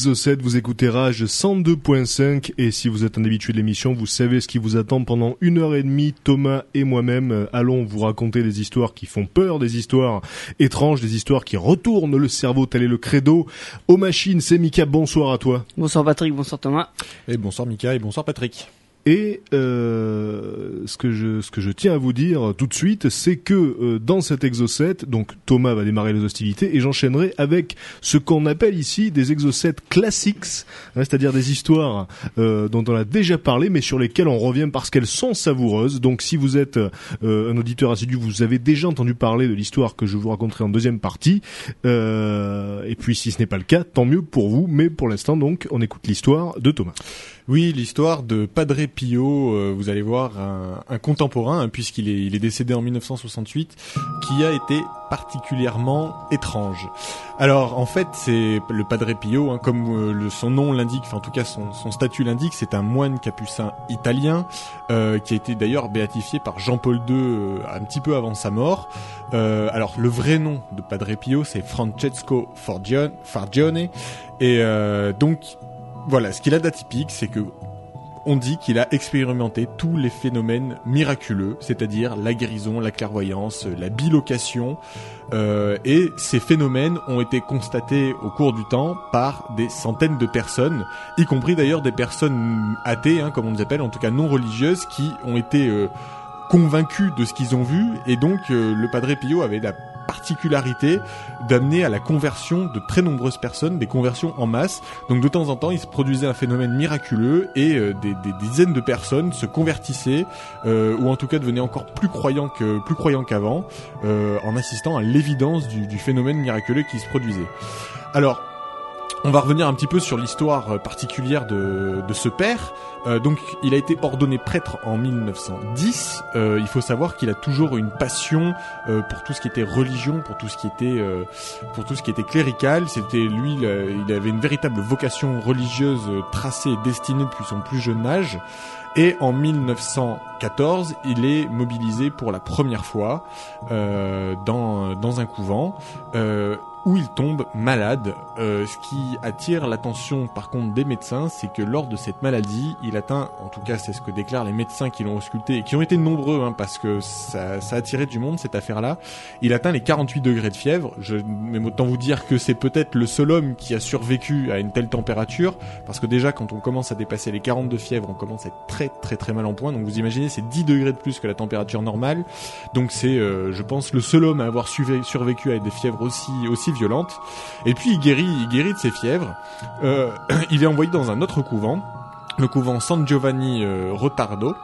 bienvenue dans Exo7, vous écoutez Rage 102.5 et si vous êtes un habitué de l'émission, vous savez ce qui vous attend pendant une heure et demie. Thomas et moi-même euh, allons vous raconter des histoires qui font peur, des histoires étranges, des histoires qui retournent le cerveau, tel est le credo. Aux machines, c'est Mika, bonsoir à toi. Bonsoir Patrick, bonsoir Thomas. Et bonsoir Mika et bonsoir Patrick. Et euh, ce que je ce que je tiens à vous dire tout de suite, c'est que euh, dans cet exo 7, donc Thomas va démarrer les hostilités et j'enchaînerai avec ce qu'on appelle ici des exo 7 classiques, hein, c'est-à-dire des histoires euh, dont on a déjà parlé, mais sur lesquelles on revient parce qu'elles sont savoureuses. Donc si vous êtes euh, un auditeur assidu, vous avez déjà entendu parler de l'histoire que je vous raconterai en deuxième partie. Et puis si ce n'est pas le cas, tant mieux pour vous. Mais pour l'instant, donc, on écoute l'histoire de Thomas. Oui, l'histoire de Padre Pio, euh, vous allez voir, un, contemporain, hein, puisqu'il est, décédé en 1968, qui a été particulièrement étrange. Alors, en fait, c'est le Padre Pio, hein, comme euh, son nom l'indique, enfin en tout cas son, statut l'indique, c'est un moine capucin italien, euh, qui a été d'ailleurs béatifié par Jean-Paul II un petit peu avant sa mort. Alors, le vrai nom de Padre Pio, c'est Francesco Fargione, et donc voilà, ce qu'il a d'atypique, c'est que on dit qu'il a expérimenté tous les phénomènes miraculeux, c'est-à-dire la guérison, la clairvoyance, la bilocation, euh, et ces phénomènes ont été constatés au cours du temps par des centaines de personnes, y compris d'ailleurs des personnes athées, hein, comme on les appelle, en tout cas non religieuses, qui ont été euh, convaincus de ce qu'ils ont vu, et donc euh, le Padre Pio avait la particularité d'amener à la conversion de très nombreuses personnes, des conversions en masse. Donc de temps en temps, il se produisait un phénomène miraculeux et euh, des, dizaines de personnes se convertissaient euh, ou en tout cas devenaient encore plus croyants que plus croyants qu'avant, euh, en assistant à l'évidence du, du phénomène miraculeux qui se produisait. Alors on va revenir un petit peu sur l'histoire euh, particulière de, ce père. Euh, donc, il a été ordonné prêtre en 1910. Euh, il faut savoir qu'il a toujours une passion pour tout ce qui était religion, pour tout ce qui était, pour tout ce qui était clérical. C'était lui, il, avait une véritable vocation religieuse tracée et destinée depuis son plus jeune âge. Et en 1914, il est mobilisé pour la première fois dans, dans un couvent. Où il tombe malade. Euh, ce qui attire l'attention par contre des médecins, c'est que lors de cette maladie, il atteint, en tout cas c'est ce que déclarent les médecins qui l'ont ausculté et qui ont été nombreux hein, parce que ça, ça a attiré du monde cette affaire-là, il atteint les 48 degrés de fièvre. Je, mais autant vous dire que c'est peut-être le seul homme qui a survécu à une telle température parce que déjà quand on commence à dépasser les 40 de fièvre, on commence à être très très très mal en point. Donc vous imaginez c'est 10 degrés de plus que la température normale. Donc c'est, euh, je pense, le seul homme à avoir survécu avec des fièvres aussi aussi violentes. Et puis il guérit, il guérit de ses fièvres. Euh, il est envoyé dans un autre couvent, le couvent San Giovanni euh, Rotardo.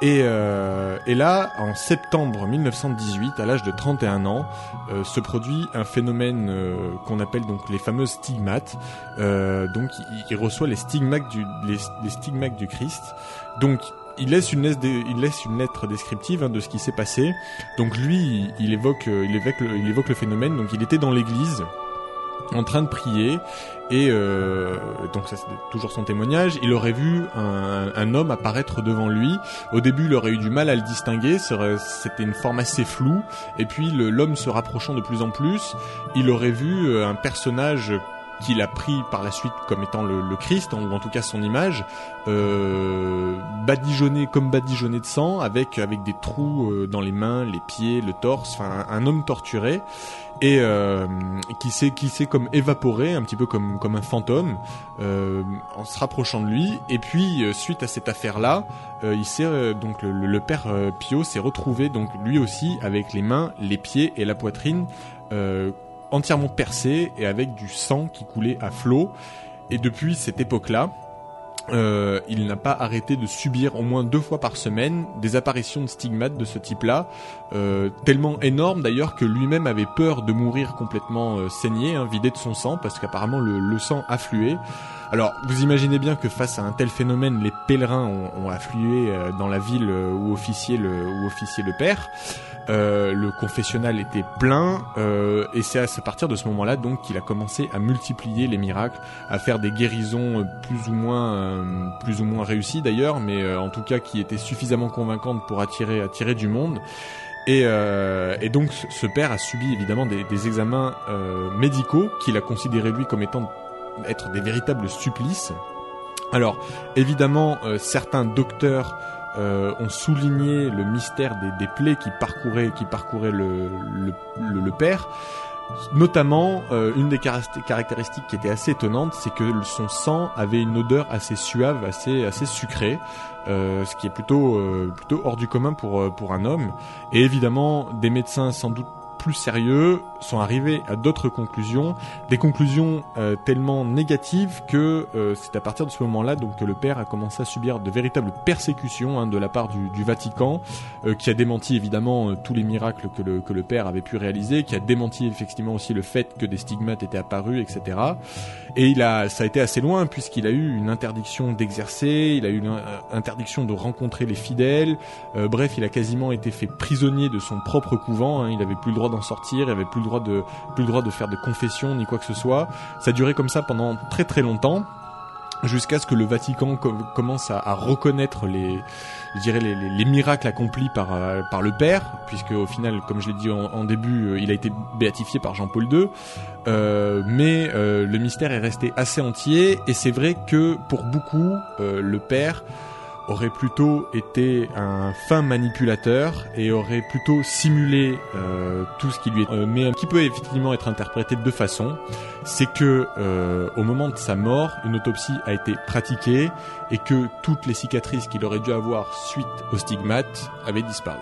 Et, euh, et là, en septembre 1918, à l'âge de 31 ans, euh, se produit un phénomène euh, qu'on appelle donc les fameuses stigmates. Euh, donc, il, il reçoit les stigmates du, les, les stigmates du Christ. Donc, il laisse une lettre, descriptive hein, de ce qui s'est passé. Donc lui, il, évoque, euh, il évoque, le, phénomène. Donc, il était dans l'église en train de prier. Et euh, donc ça c'est toujours son témoignage. Il aurait vu un, homme apparaître devant lui. Au début il aurait eu du mal à le distinguer. C'était une forme assez floue. Et puis l'homme se rapprochant de plus en plus il aurait vu euh, un personnage qu'il a pris par la suite comme étant le, le Christ, ou en tout cas son image, euh, badigeonné comme badigeonné de sang, avec avec des trous euh, dans les mains, les pieds, le torse, enfin un, homme torturé et euh, qui s'est qui s'est comme évaporé un petit peu comme comme un fantôme euh, en se rapprochant de lui. Et puis euh, suite à cette affaire là il s'est euh, donc le, le- père euh, Pio s'est retrouvé donc lui aussi avec les mains les pieds et la poitrine euh, entièrement percés et avec du sang qui coulait à flot et depuis cette époque là euh, il n'a pas arrêté de subir au moins deux fois par semaine des apparitions de stigmates de ce type-là, euh, tellement énormes d'ailleurs que lui-même avait peur de mourir complètement euh, saigné, hein, vidé de son sang, parce qu'apparemment le, le sang affluait. Alors, vous imaginez bien que face à un tel phénomène, les pèlerins ont, afflué euh, dans la ville euh, où officiait le, père. Euh, le confessionnal était plein euh, et c'est à partir de ce moment-là donc qu'il a commencé à multiplier les miracles, à faire des guérisons plus ou moins plus ou moins réussies d'ailleurs, mais en tout cas qui étaient suffisamment convaincantes pour attirer du monde. Et, donc ce- père a subi évidemment des, examens médicaux qu'il a considéré lui comme étant être des véritables supplices. Alors évidemment euh, certains docteurs euh, ont souligné le mystère des, des plaies qui parcouraient qui parcouraient le, le, père. Notamment, euh, une des caracté- caractéristiques qui était assez étonnante, c'est que son sang avait une odeur assez suave, assez assez sucrée, ce qui est plutôt plutôt hors du commun pour pour un homme. Et évidemment, des médecins sans doute plus sérieux sont arrivés à d'autres conclusions, des conclusions euh, tellement négatives que euh, c'est à partir de ce moment-là donc que le père a commencé à subir de véritables persécutions hein, de la part du, du Vatican, euh, qui a démenti évidemment euh, tous les miracles que le que le père avait pu réaliser, qui a démenti effectivement aussi le fait que des stigmates étaient apparus, etc. Et il a, ça a été assez loin puisqu'il a eu une interdiction d'exercer, il a eu une euh, interdiction de rencontrer les fidèles. Euh, bref, il a quasiment été fait prisonnier de son propre couvent. hein. Il avait plus le droit d'en sortir, il avait plus le droit de plus droit de faire de confession ni quoi que ce soit. Ça a duré comme ça pendant très très longtemps. Jusqu'à ce que le Vatican com- commence à, reconnaître les, je dirais les, les- les miracles accomplis par euh, par le père, puisque au final, comme je l'ai dit en, début, euh, il a été béatifié par Jean-Paul II. Euh, mais le mystère est resté assez entier et c'est vrai que pour beaucoup le père aurait plutôt été un fin manipulateur et aurait plutôt simulé euh, tout ce qui lui est euh, mais qui peut effectivement être interprété de deux façons. C'est que euh, au moment de sa mort une autopsie a été pratiquée et que toutes les cicatrices qu'il aurait dû avoir suite au stigmate avaient disparu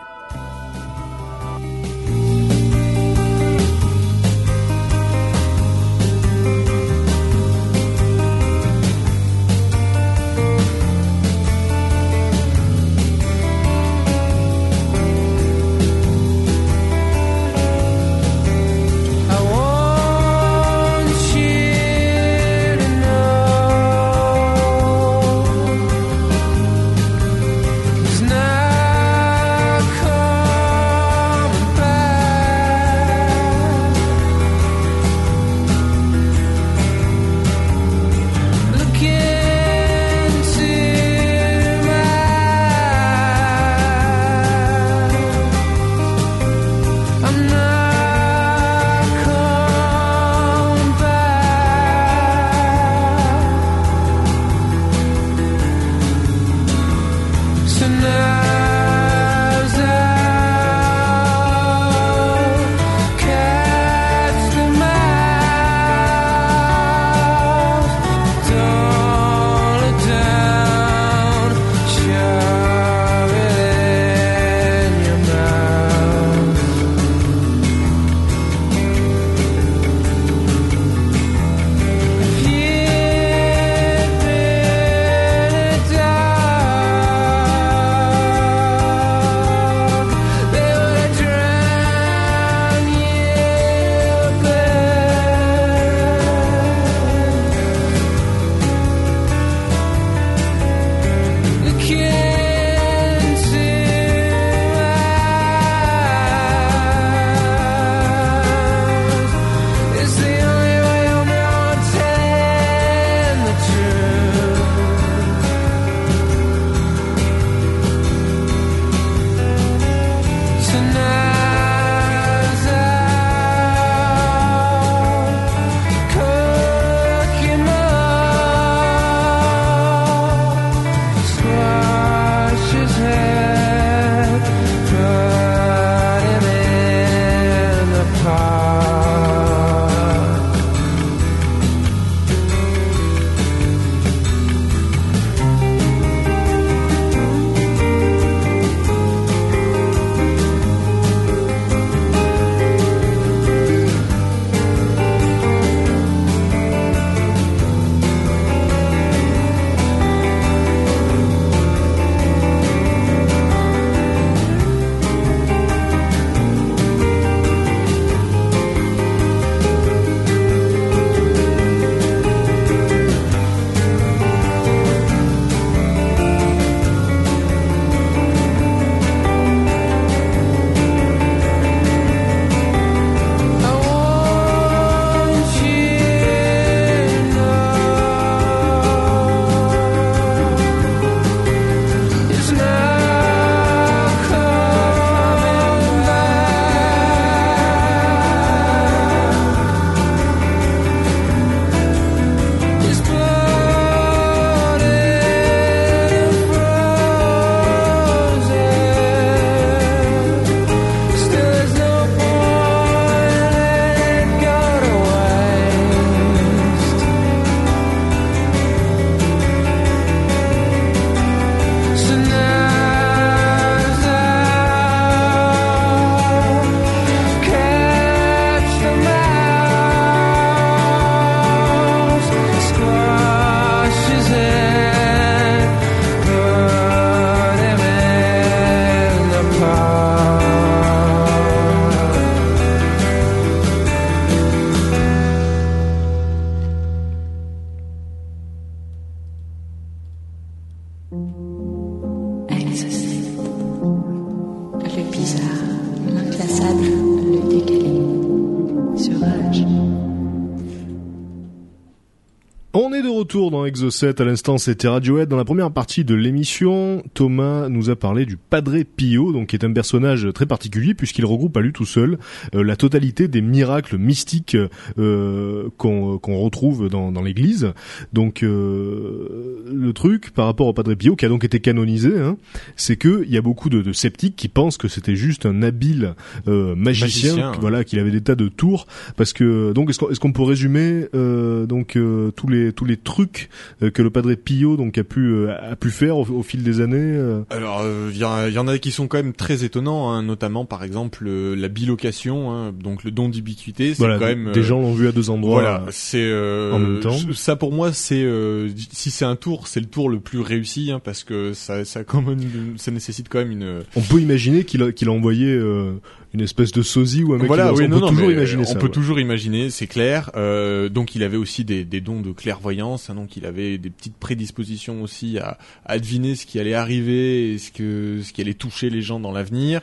dans Exo7 à l'instant, c'était Radiohead. Dans la première partie de l'émission, Thomas nous a parlé du Padre Pio, donc qui est un personnage très particulier puisqu'il regroupe à lui tout seul euh, la totalité des miracles mystiques euh, qu'on qu'on retrouve dans, dans l'Église. Donc euh, le truc par rapport au Padre Pio, qui a donc été canonisé, hein, c'est que il y a beaucoup de, de sceptiques qui pensent que c'était juste un habile euh, magicien, Magicien, hein. voilà, qu'il avait des tas de tours, parce que donc est-ce qu'on qu'on peut résumer euh, donc euh, tous les tous les trucs que le Padre Pio donc a pu euh, a pu faire au, au fil des années euh, Alors, il y, en- y en a qui sont quand même très étonnants, hein, notamment par exemple euh, la bilocation, hein, donc le don d'ubiquité, c'est Voilà, quand même des euh, gens l'ont vu à deux endroits. Voilà, c'est euh, en même temps. Ça pour moi, c'est euh, si c'est un tour, c'est le tour le plus réussi hein, parce que ça, ça, quand même, ça nécessite quand même une. On peut imaginer qu'il a, qu'il a envoyé euh, une espèce de sosie ou un mec voilà, qui oui, on non, peut non, toujours imaginer on ça. peut ouais. toujours imaginer, c'est clair. Euh, donc il avait aussi des, des dons de clairvoyance, hein, donc il avait des petites prédispositions aussi à, à deviner ce qui allait arriver, et ce que ce qui allait toucher les gens dans l'avenir.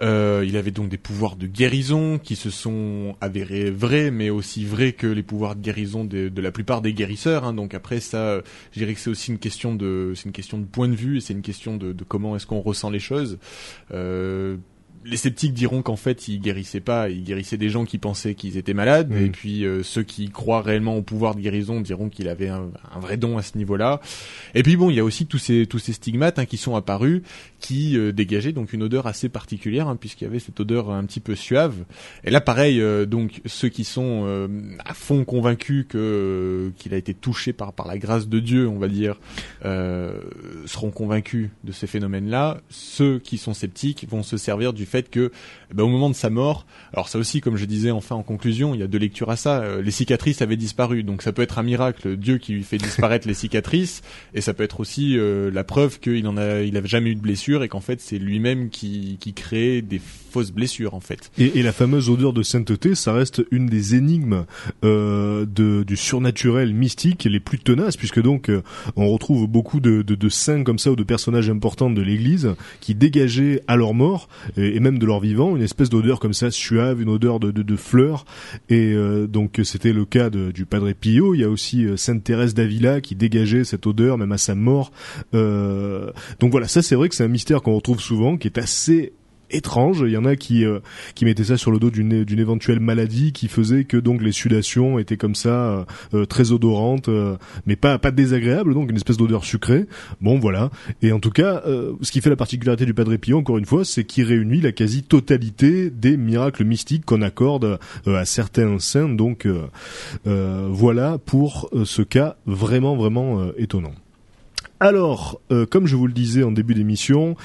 Euh, il avait donc des pouvoirs de guérison qui se sont avérés vrais, mais aussi vrais que les pouvoirs de guérison de, de la plupart des guérisseurs. Hein. Donc après ça, euh, je dirais que c'est aussi une question de c'est une question de point de vue et c'est une question de, de comment est-ce qu'on ressent les choses. Euh, les sceptiques diront qu'en fait il guérissait pas, il guérissait des gens qui pensaient qu'ils étaient malades, Mm. et puis euh, ceux qui croient réellement au pouvoir de guérison diront qu'il avait un, un vrai don à ce niveau-là. Et puis bon, il y a aussi tous ces tous ces stigmates hein, qui sont apparus, qui euh, dégageaient donc une odeur assez particulière, hein, puisqu'il y avait cette odeur un petit peu suave. Et là, pareil, euh, donc ceux qui sont euh, à fond convaincus que euh, qu'il a été touché par par la grâce de Dieu, on va dire, euh, seront convaincus de ces phénomènes-là. Ceux qui sont sceptiques vont se servir du fait que, eh ben, au moment de sa mort, alors ça aussi, comme je disais enfin en conclusion, il y a deux lectures à ça. euh, les cicatrices avaient disparu, donc ça peut être un miracle, Dieu qui lui fait disparaître les cicatrices, et ça peut être aussi euh, la preuve qu'il en a, jamais eu de blessure et qu'en fait c'est lui-même qui qui crée des fausses blessures en fait. Et, la fameuse odeur de sainteté, ça reste une des énigmes euh, de, du surnaturel mystique les plus tenaces, puisque donc euh, on retrouve beaucoup de, de, de saints comme ça ou de personnages importants de l'Église qui dégageaient à leur mort et, même de leur vivant une espèce d'odeur comme ça suave, une odeur de, de, fleurs. Et euh, donc c'était le cas du Padre Pio. Il y a aussi euh, Sainte Thérèse d'Avila qui dégageait cette odeur même à sa mort. Euh, donc voilà, ça c'est vrai que c'est un mystère qu'on retrouve souvent, qui est assez étrange. Il y en a qui euh, qui mettaient ça sur le dos d'une d'une éventuelle maladie qui faisait que donc les sudations étaient comme ça euh, euh, très odorantes, mais pas pas désagréables, donc une espèce d'odeur sucrée. Bon voilà. Et en tout cas, ce qui fait la particularité du Padre Pio, encore une fois, c'est qu'il réunit la quasi-totalité des miracles mystiques qu'on accorde à certains saints. Donc voilà pour ce cas vraiment vraiment étonnant. Alors, euh, comme je vous le disais en début d'émission,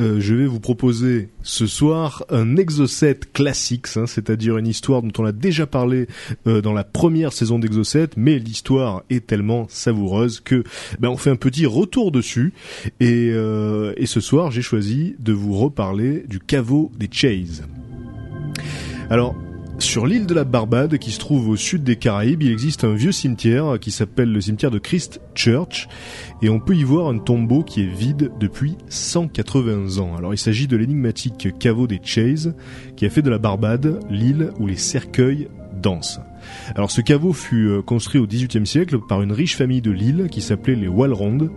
euh, je vais vous proposer ce soir un Exocet classique, hein, c'est-à-dire une histoire dont on a déjà parlé euh, dans la première saison d'Exocet, mais l'histoire est tellement savoureuse que ben, on fait un petit retour dessus. Et, et ce soir, j'ai choisi de vous reparler du caveau des Chase. Alors, sur l'île de la Barbade, qui se trouve au sud des Caraïbes, il existe un vieux cimetière qui s'appelle le cimetière de Christ Church, et on peut y voir un tombeau qui est vide depuis 180 ans. Alors il s'agit de l'énigmatique caveau des Chase, qui a fait de la Barbade l'île où les cercueils dansent. Alors ce caveau fut euh, construit au XVIIIe siècle par une riche famille de l'île qui s'appelait les Walrondes,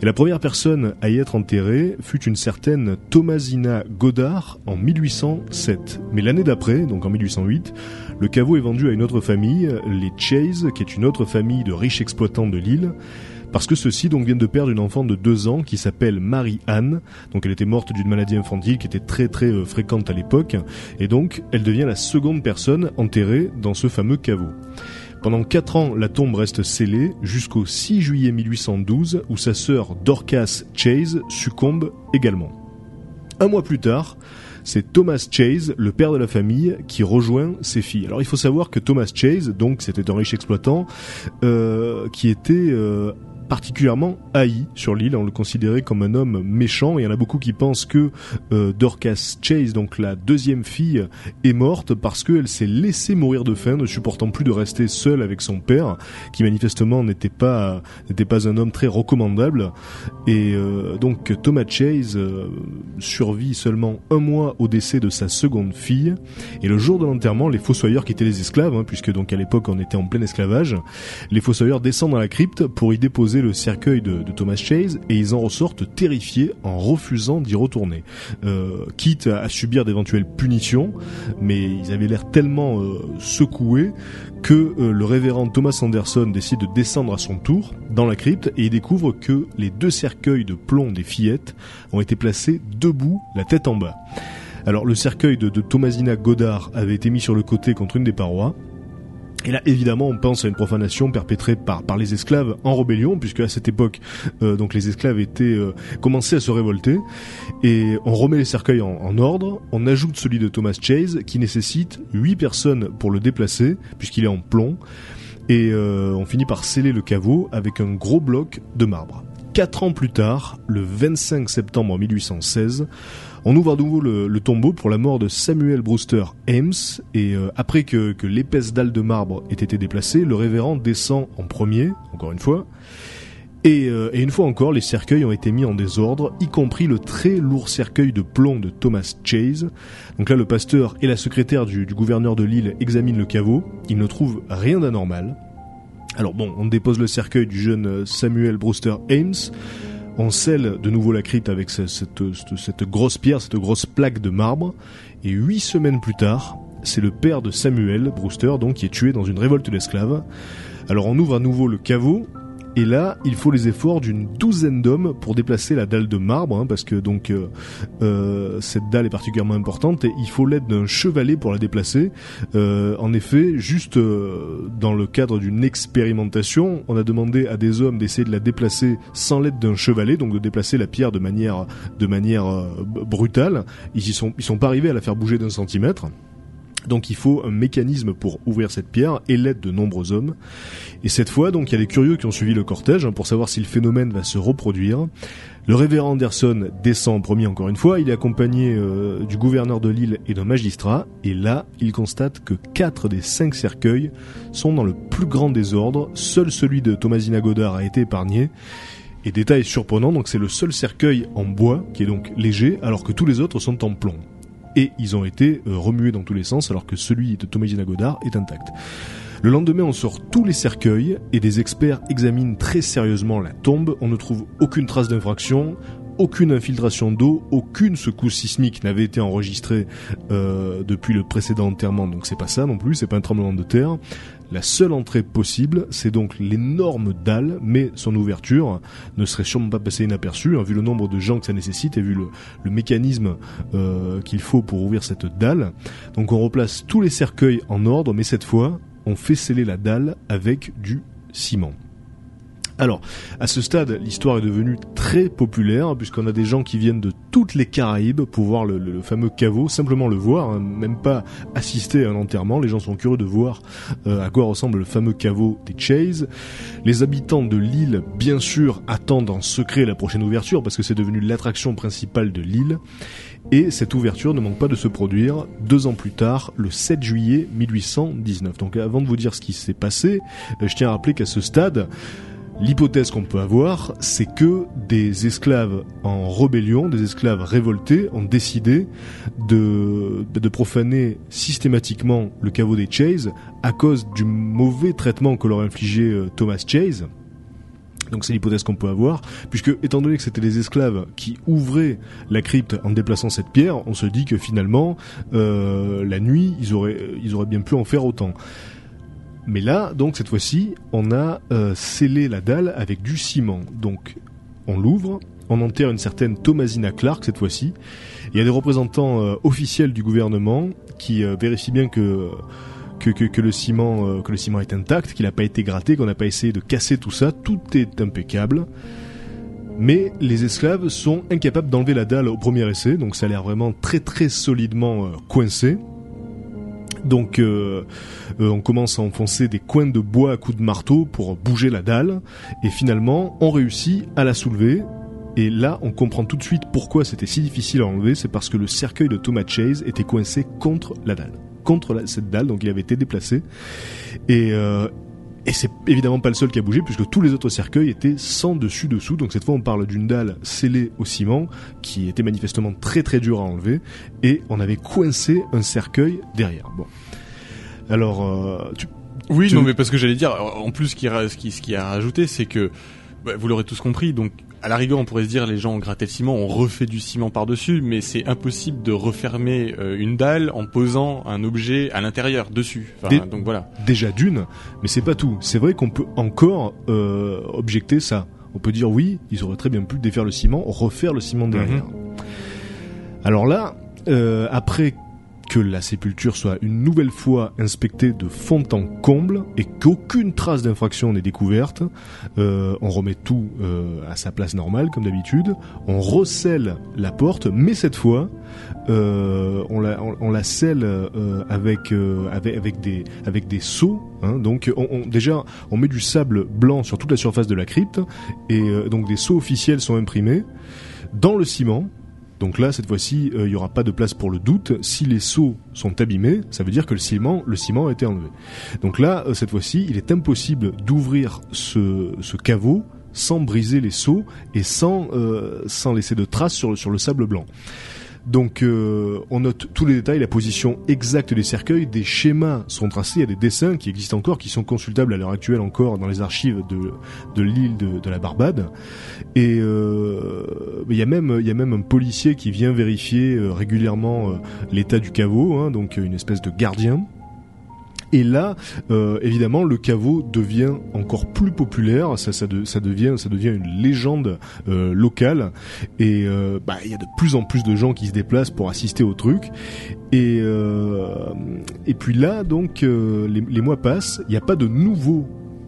et la première personne à y être enterrée fut une certaine Thomasina Godard en 1807. Mais l'année d'après, donc en 1808, le caveau est vendu à une autre famille, les Chase, qui est une autre famille de riches exploitants de l'île, parce que ceux-ci donc viennent de perdre une enfant de deux ans qui s'appelle Marie-Anne. Donc elle était morte d'une maladie infantile qui était très très euh, fréquente à l'époque, et donc elle devient la seconde personne enterrée dans ce fameux caveau. Pendant quatre ans, la tombe reste scellée jusqu'au 6 juillet 1812 où sa sœur Dorcas Chase succombe également. Un mois plus tard, c'est Thomas Chase, le père de la famille, qui rejoint ses filles. Alors il faut savoir que Thomas Chase, donc c'était un riche exploitant, euh, qui était euh, particulièrement haï sur l'île. On le considérait comme un homme méchant. Et il y en a beaucoup qui pensent que euh, Dorcas Chase, donc la deuxième fille, est morte parce qu'elle s'est laissée mourir de faim, ne supportant plus de rester seule avec son père, qui manifestement n'était pas n'était pas un homme très recommandable. Et euh, donc Thomas Chase euh, survit seulement un mois au décès de sa seconde fille. Et le jour de l'enterrement, les fossoyeurs qui étaient les esclaves, hein, puisque donc à l'époque on était en plein esclavage, les fossoyeurs descendent dans la crypte pour y déposer le cercueil de, Thomas Chase et ils en ressortent terrifiés en refusant d'y retourner, euh, quitte à, subir d'éventuelles punitions, mais ils avaient l'air tellement euh, secoués que euh, le révérend Thomas Anderson décide de descendre à son tour dans la crypte et il découvre que les deux cercueils de plomb des fillettes ont été placés debout, la tête en bas. Alors le cercueil de, de Thomasina Godard avait été mis sur le côté contre une des parois. Et là, évidemment, on pense à une profanation perpétrée par, par les esclaves en rébellion, puisque à cette époque, euh, donc les esclaves étaient euh, commençaient à se révolter. Et on remet les cercueils en, ordre. On ajoute celui de Thomas Chase, qui nécessite huit personnes pour le déplacer, puisqu'il est en plomb. Et euh, on finit par sceller le caveau avec un gros bloc de marbre. Quatre ans plus tard, le 25 septembre 1816, on ouvre à nouveau le, tombeau pour la mort de Samuel Brewster Ames et euh, après que, l'épaisse dalle de marbre ait été déplacée, le révérend descend en premier, encore une fois, et, euh, et une fois encore, les cercueils ont été mis en désordre, y compris le très lourd cercueil de plomb de Thomas Chase. Donc là, le pasteur et la secrétaire du gouverneur de l'île examinent le caveau. Ils ne trouvent rien d'anormal. Alors bon, on dépose le cercueil du jeune euh, Samuel Brewster Ames. On scelle de nouveau la crypte avec ce- cette, cette- cette grosse pierre, cette grosse plaque de marbre. Et huit semaines plus tard, c'est le père de Samuel Brewster, donc, qui est tué dans une révolte d'esclaves. Alors on ouvre à nouveau le caveau. Et là, il faut les efforts d'une douzaine d'hommes pour déplacer la dalle de marbre, hein, parce que donc euh, euh, cette dalle est particulièrement importante et il faut l'aide d'un chevalet pour la déplacer. Euh, en effet, juste dans le cadre d'une expérimentation, on a demandé à des hommes d'essayer de la déplacer sans l'aide d'un chevalet, donc de déplacer la pierre de manière brutale. Ils y sont ils sont pas arrivés à la faire bouger d'un centimètre. Donc il faut un mécanisme pour ouvrir cette pierre et l'aide de nombreux hommes. Et cette fois, donc, il y a des curieux qui ont suivi le cortège hein, pour savoir si le phénomène va se reproduire. Le révérend Anderson descend en premier encore une fois. Il est accompagné euh, du gouverneur de l'île et d'un magistrat. Et là, il constate que quatre des cinq cercueils sont dans le plus grand désordre. Seul celui de Thomasina Godard a été épargné. Et détail surprenant, donc c'est le seul cercueil en bois qui est donc léger, alors que tous les autres sont en plomb. Et ils ont été euh, remués dans tous les sens, alors que celui de Thomasina Godard est intact. Le lendemain, on sort tous les cercueils et des experts examinent très sérieusement la tombe. On ne trouve aucune trace d'infraction, aucune infiltration d'eau, aucune secousse sismique n'avait été enregistrée euh, depuis le précédent enterrement. Donc c'est pas ça non plus, c'est pas un tremblement de terre. La seule entrée possible, c'est donc l'énorme dalle, mais son ouverture ne serait sûrement pas passée inaperçue, hein, vu le nombre de gens que ça nécessite et vu le, mécanisme euh, qu'il faut pour ouvrir cette dalle. Donc on replace tous les cercueils en ordre, mais cette fois, on fait sceller la dalle avec du ciment. Alors, à ce stade, l'histoire est devenue très populaire, puisqu'on a des gens qui viennent de toutes les Caraïbes pour voir le, fameux caveau, simplement le voir, hein, même pas assister à un enterrement. Les gens sont curieux de voir euh, à quoi ressemble le fameux caveau des Chase. Les habitants de l'île, bien sûr, attendent en secret la prochaine ouverture, parce que c'est devenu l'attraction principale de l'île. Et cette ouverture ne manque pas de se produire deux ans plus tard, le 7 juillet 1819. Donc avant de vous dire ce qui s'est passé, euh, je tiens à rappeler qu'à ce stade, L'hypothèse qu'on peut avoir, c'est que des esclaves en rébellion, des esclaves révoltés, ont décidé de, de profaner systématiquement le caveau des Chase à cause du mauvais traitement que leur infligeait euh, Thomas Chase. Donc c'est l'hypothèse qu'on peut avoir, puisque étant donné que c'était les esclaves qui ouvraient la crypte en déplaçant cette pierre, on se dit que finalement, euh, la nuit, ils auraient, ils auraient bien pu en faire autant. Mais là, donc cette fois-ci, on a euh, scellé la dalle avec du ciment. Donc on l'ouvre, on enterre une certaine Thomasina Clark cette fois-ci. Il y a des représentants euh, officiels du gouvernement qui euh, vérifient bien que le ciment que le ciment est intact, qu'il n'a pas été gratté, qu'on n'a pas essayé de casser tout ça. Tout est impeccable. Mais les esclaves sont incapables d'enlever la dalle au premier essai, donc ça a l'air vraiment très très solidement coincé. Donc euh, euh, on commence à enfoncer des coins de bois à coups de marteau pour bouger la dalle. Et finalement on réussit à la soulever. Et là on comprend tout de suite pourquoi c'était si difficile à enlever, c'est parce que le cercueil de Thomas Chase était coincé contre la dalle, contre cette dalle, donc il avait été déplacé. Et euh, et c'est évidemment pas le seul qui a bougé puisque tous les autres cercueils étaient sans dessus dessous. Donc cette fois on parle d'une dalle scellée au ciment qui était manifestement très très dure à enlever et on avait coincé un cercueil derrière. Bon. Alors euh, tu- Oui, Tu- non, mais parce que j'allais dire, en plus, ce qui, ra- ce qui, ce qui a rajouté, c'est que, bah, vous l'aurez tous compris, donc, à la rigueur, on pourrait se dire, les gens ont gratté le ciment, on refait du ciment par-dessus, mais c'est impossible de refermer euh, une dalle en posant un objet à l'intérieur, dessus. Enfin, Donc voilà. déjà d'une, mais c'est pas tout. C'est vrai qu'on peut encore euh, objecter ça. On peut dire oui, ils auraient très bien pu défaire le ciment, refaire le ciment derrière. Alors là, euh, après que la sépulture soit une nouvelle fois inspectée de fond en comble et qu'aucune trace d'infraction n'est découverte, euh, on remet tout euh, à sa place normale comme d'habitude, on recèle la porte, mais cette fois, euh, on, la, on, scelle avec, avec des avec des seaux. Hein, donc on, on- déjà on met du sable blanc sur toute la surface de la crypte et donc des seaux officiels sont imprimés dans le ciment. Donc là, cette fois-ci, euh, il y aura pas de place pour le doute. Si les seaux sont abîmés, ça veut dire que le ciment, le ciment a été enlevé. Donc là, euh, cette fois-ci, il est impossible d'ouvrir ce, ce caveau sans briser les seaux et sans euh, sans laisser de traces sur sur le sable blanc. Donc euh, on note tous les détails, la position exacte des cercueils, des schémas sont tracés, il y a des dessins qui existent encore, qui sont consultables à l'heure actuelle encore dans les archives de, de l'île de, de la Barbade. Et euh, il y a même y a même un policier qui vient vérifier euh, régulièrement l'état du caveau, hein, donc une espèce de gardien. Et là, euh, évidemment, le caveau devient encore plus populaire. Ça, ça, de- ça devient, ça devient une légende euh, locale. Et euh, bah, il y a de plus en plus de gens qui se déplacent pour assister au truc. Et puis là, donc, les, les mois passent. Il n'y a pas de nouveaux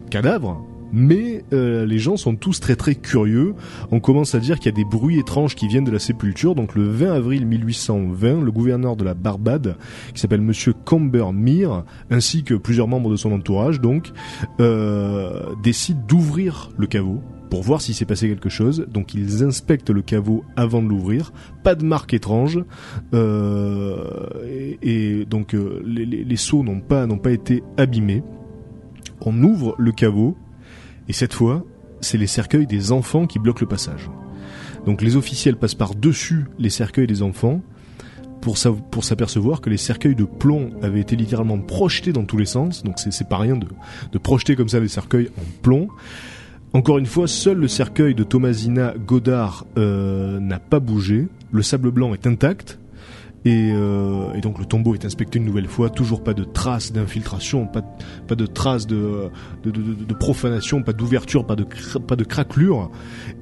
cadavres. Mais euh, les gens sont tous très très curieux. On commence à dire qu'il y a des bruits étranges qui viennent de la sépulture. Donc le 20 avril 1820, le gouverneur de la Barbade, qui s'appelle Monsieur Cambermere, ainsi que plusieurs membres de son entourage, donc, euh, décident d'ouvrir le caveau pour voir s'il s'est passé quelque chose. Donc ils inspectent le caveau avant de l'ouvrir. Pas de marque étrange. Euh, et, donc euh, les, les, les seaux n'ont pas n'ont pas été abîmés. On ouvre le caveau et cette fois, c'est les cercueils des enfants qui bloquent le passage. Donc les officiels passent par-dessus les cercueils des enfants pour, sa- pour s'apercevoir que les cercueils de plomb avaient été littéralement projetés dans tous les sens. Donc c'est, pas rien de, de projeter comme ça les cercueils en plomb. Encore une fois, seul le cercueil de Thomasina Godard euh, n'a pas bougé. Le sable blanc est intact. Et, euh, et donc le tombeau est inspecté une nouvelle fois, toujours pas de traces d'infiltration, pas, pas de traces de, de, profanation, pas d'ouverture, pas de, pas de craquelure.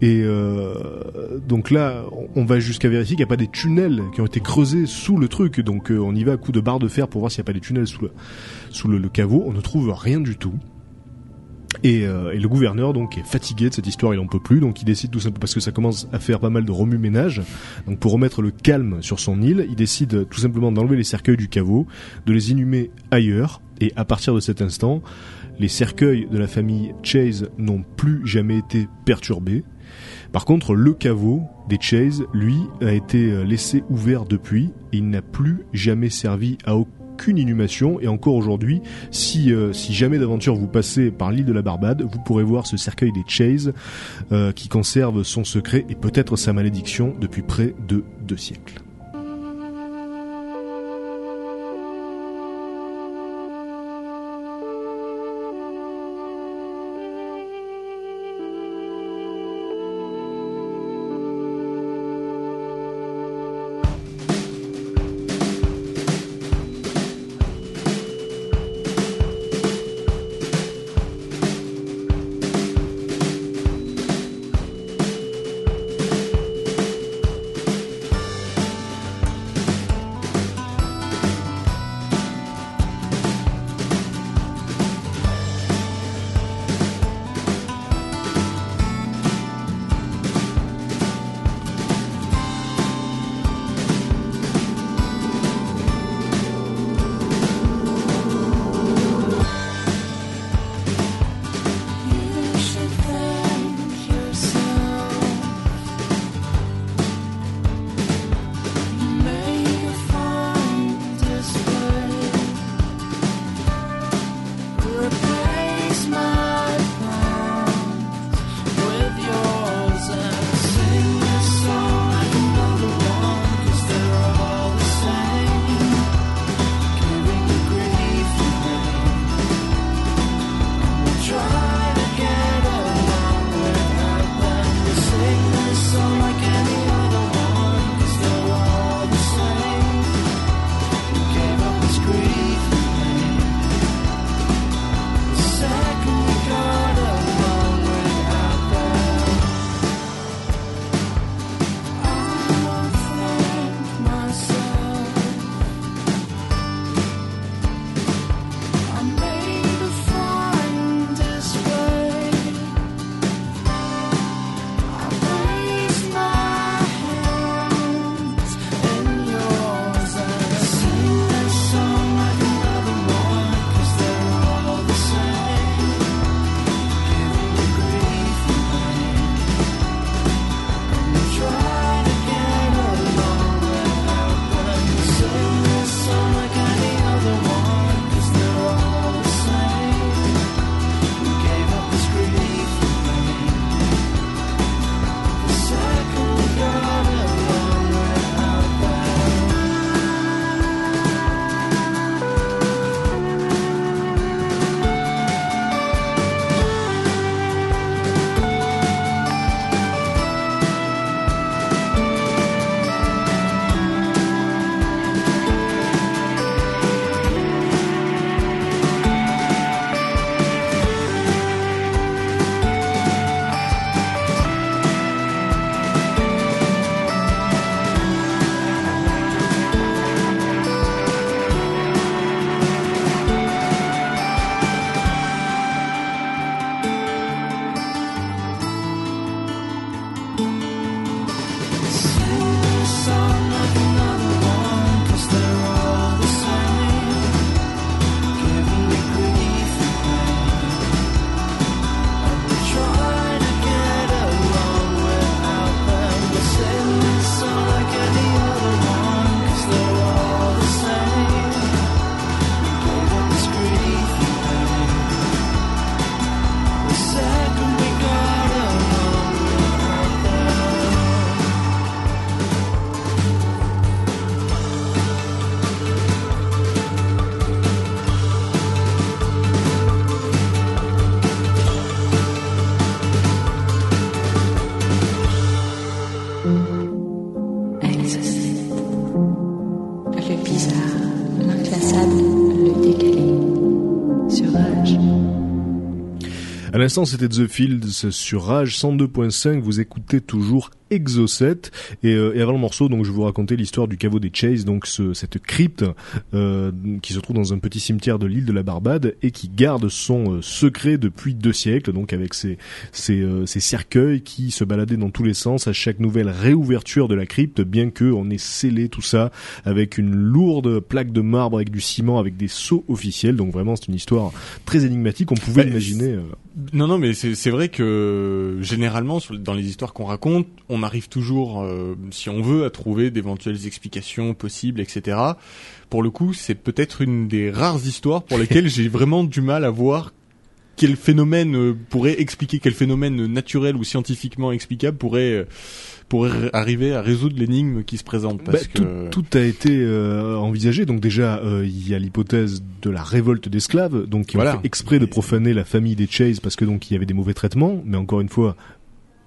Et euh, donc là, on- va jusqu'à vérifier qu'il n'y a pas des tunnels qui ont été creusés sous le truc. Donc euh, on y va à coup de barre de fer pour voir s'il n'y a pas des tunnels sous le, sous le caveau. On ne trouve rien du tout. Et, euh, et le gouverneur donc est fatigué de cette histoire, il en peut plus, donc il décide tout simplement parce que ça commence à faire pas mal de remue-ménage. Donc pour remettre le calme sur son île, il décide tout simplement d'enlever les cercueils du caveau, de les inhumer ailleurs. Et à partir de cet instant, les cercueils de la famille Chase n'ont plus jamais été perturbés. Par contre, le caveau des Chase, lui, a été euh, laissé ouvert depuis et il n'a plus jamais servi à inhumation. Et encore aujourd'hui, si, euh, si jamais d'aventure vous passez par l'île de la Barbade, vous pourrez voir ce cercueil des Chase euh, qui conserve son secret et peut-être sa malédiction depuis près de deux siècles. À l'instant, c'était The Fields sur Rage 102.5. Vous écoutez toujours Exocet et, euh, et avant le morceau, donc je vous raconter l'histoire du caveau des Chase, donc ce, cette crypte euh, qui se trouve dans un petit cimetière de l'île de la Barbade et qui garde son euh, secret depuis deux siècles, donc avec ses, ses, ses cercueils qui se baladaient dans tous les sens à chaque nouvelle réouverture de la crypte, bien que on ait scellé tout ça avec une lourde plaque de marbre avec du ciment, avec des sceaux officiels. Donc vraiment, c'est une histoire très énigmatique. On pouvait Bah, imaginer. Non, non, mais c'est c'est vrai que généralement, sur- dans les histoires qu'on raconte, on arrive toujours, euh, si on veut, à trouver d'éventuelles explications possibles, etc. Pour le coup, c'est peut-être une des rares histoires pour lesquelles j'ai vraiment du mal à voir quel phénomène euh, pourrait expliquer, quel phénomène naturel ou scientifiquement explicable pourrait euh, pourrait arriver à résoudre l'énigme qui se présente. Parce Bah, tout, que tout a été euh, envisagé. Donc déjà, il y a l'hypothèse de la révolte d'esclaves, donc qui Voilà. ont fait exprès de profaner la famille des Chase parce que donc il y avait des mauvais traitements. Mais encore une fois,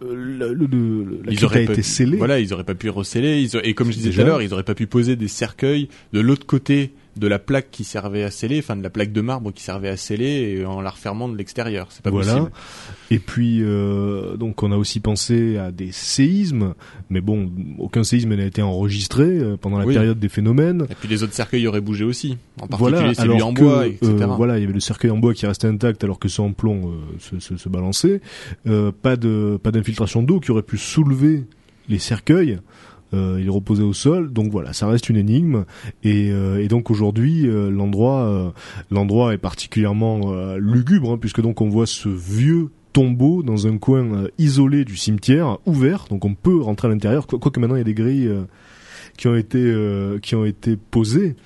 le, le- le- la ils a auraient été scellée. Voilà, ils auraient pas pu receller. Ils et comme je disais Déjà. tout à l'heure, ils auraient pas pu poser des cercueils de l'autre côté de la plaque qui servait à sceller, enfin de la plaque de marbre qui servait à sceller, et en la refermant de l'extérieur. C'est pas voilà. possible. Et puis donc donc on a aussi pensé à des séismes, mais bon, aucun séisme n'a été enregistré euh, pendant la Oui. période des phénomènes. Et puis les autres cercueils auraient bougé aussi, en particulier Voilà, celui alors en que, bois, etc. euh, voilà, il y avait le cercueil en bois qui restait intact alors que ceux en plomb euh, se, se, se balançaient. Euh, pas de pas d'infiltration d'eau qui aurait pu soulever les cercueils. Euh, il reposait au sol, donc voilà, ça reste une énigme. Et, euh, donc aujourd'hui, euh, l'endroit, l'endroit est particulièrement lugubre, hein, puisque donc on voit ce vieux tombeau dans un coin isolé du cimetière, ouvert, donc on peut rentrer à l'intérieur. Quoi- Quoique maintenant il y a des grilles qui ont été euh, qui ont été posées,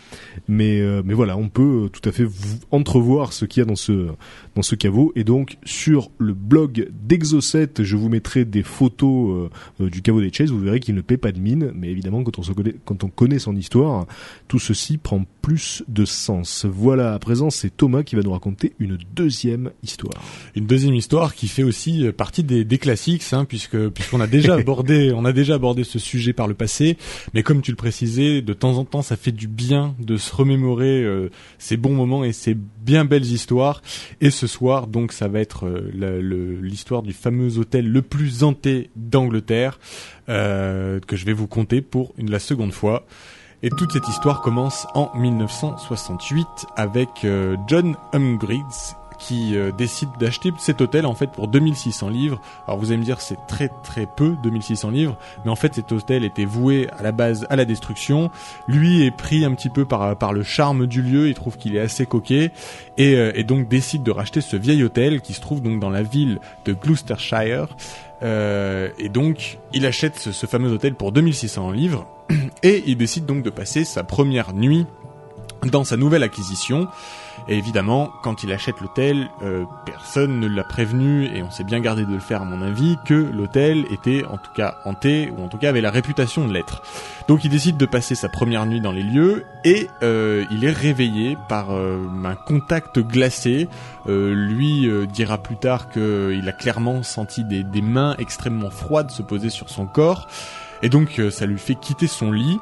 mais euh, mais voilà, on peut tout à fait entrevoir ce qu'il y a dans ce dans ce caveau. Et donc sur le blog d'Exocet, je vous mettrai des photos euh, euh, du caveau des Chase. Vous verrez qu'il ne paie pas de mine, mais évidemment quand on se connaît quand on connaît son histoire, tout ceci prend plus de sens. Voilà, à présent c'est Thomas qui va nous raconter une deuxième histoire. Une deuxième histoire qui fait aussi euh, partie des, des classiques, hein, puisque puisqu'on a déjà abordé, on a déjà abordé ce sujet par le passé. Mais comme tu le précisais, de temps en temps, ça fait du bien de se remémorer euh, ces bons moments et ces bien belles histoires. Et ce soir, donc, ça va être euh, l'histoire du fameux hôtel le plus hanté d'Angleterre euh, que je vais vous conter pour la seconde fois. Et toute cette histoire commence en 1968 avec John Umgriggs qui euh, décide d'acheter cet hôtel en fait pour 2600 livres. Alors vous allez me dire c'est très très peu 2600 livres, mais en fait cet hôtel était voué à la base à la destruction. Lui est pris un petit peu par par le charme du lieu, il trouve qu'il est assez coquet et, euh, et donc décide de racheter ce vieil hôtel qui se trouve donc dans la ville de Gloucestershire. Euh, et donc il achète ce, ce fameux hôtel pour 2600 livres et il décide donc de passer sa première nuit dans sa nouvelle acquisition. Et évidemment, quand il achète l'hôtel, euh, personne ne l'a prévenu, et on s'est bien gardé de le faire à mon avis, que l'hôtel était en tout cas hanté, ou en tout cas avait la réputation de l'être. Donc il décide de passer sa première nuit dans les lieux, et euh, il est réveillé par euh, un contact glacé. Euh, lui euh, dira plus tard qu'il a clairement senti des, mains extrêmement froides se poser sur son corps, et donc ça lui fait quitter son lit.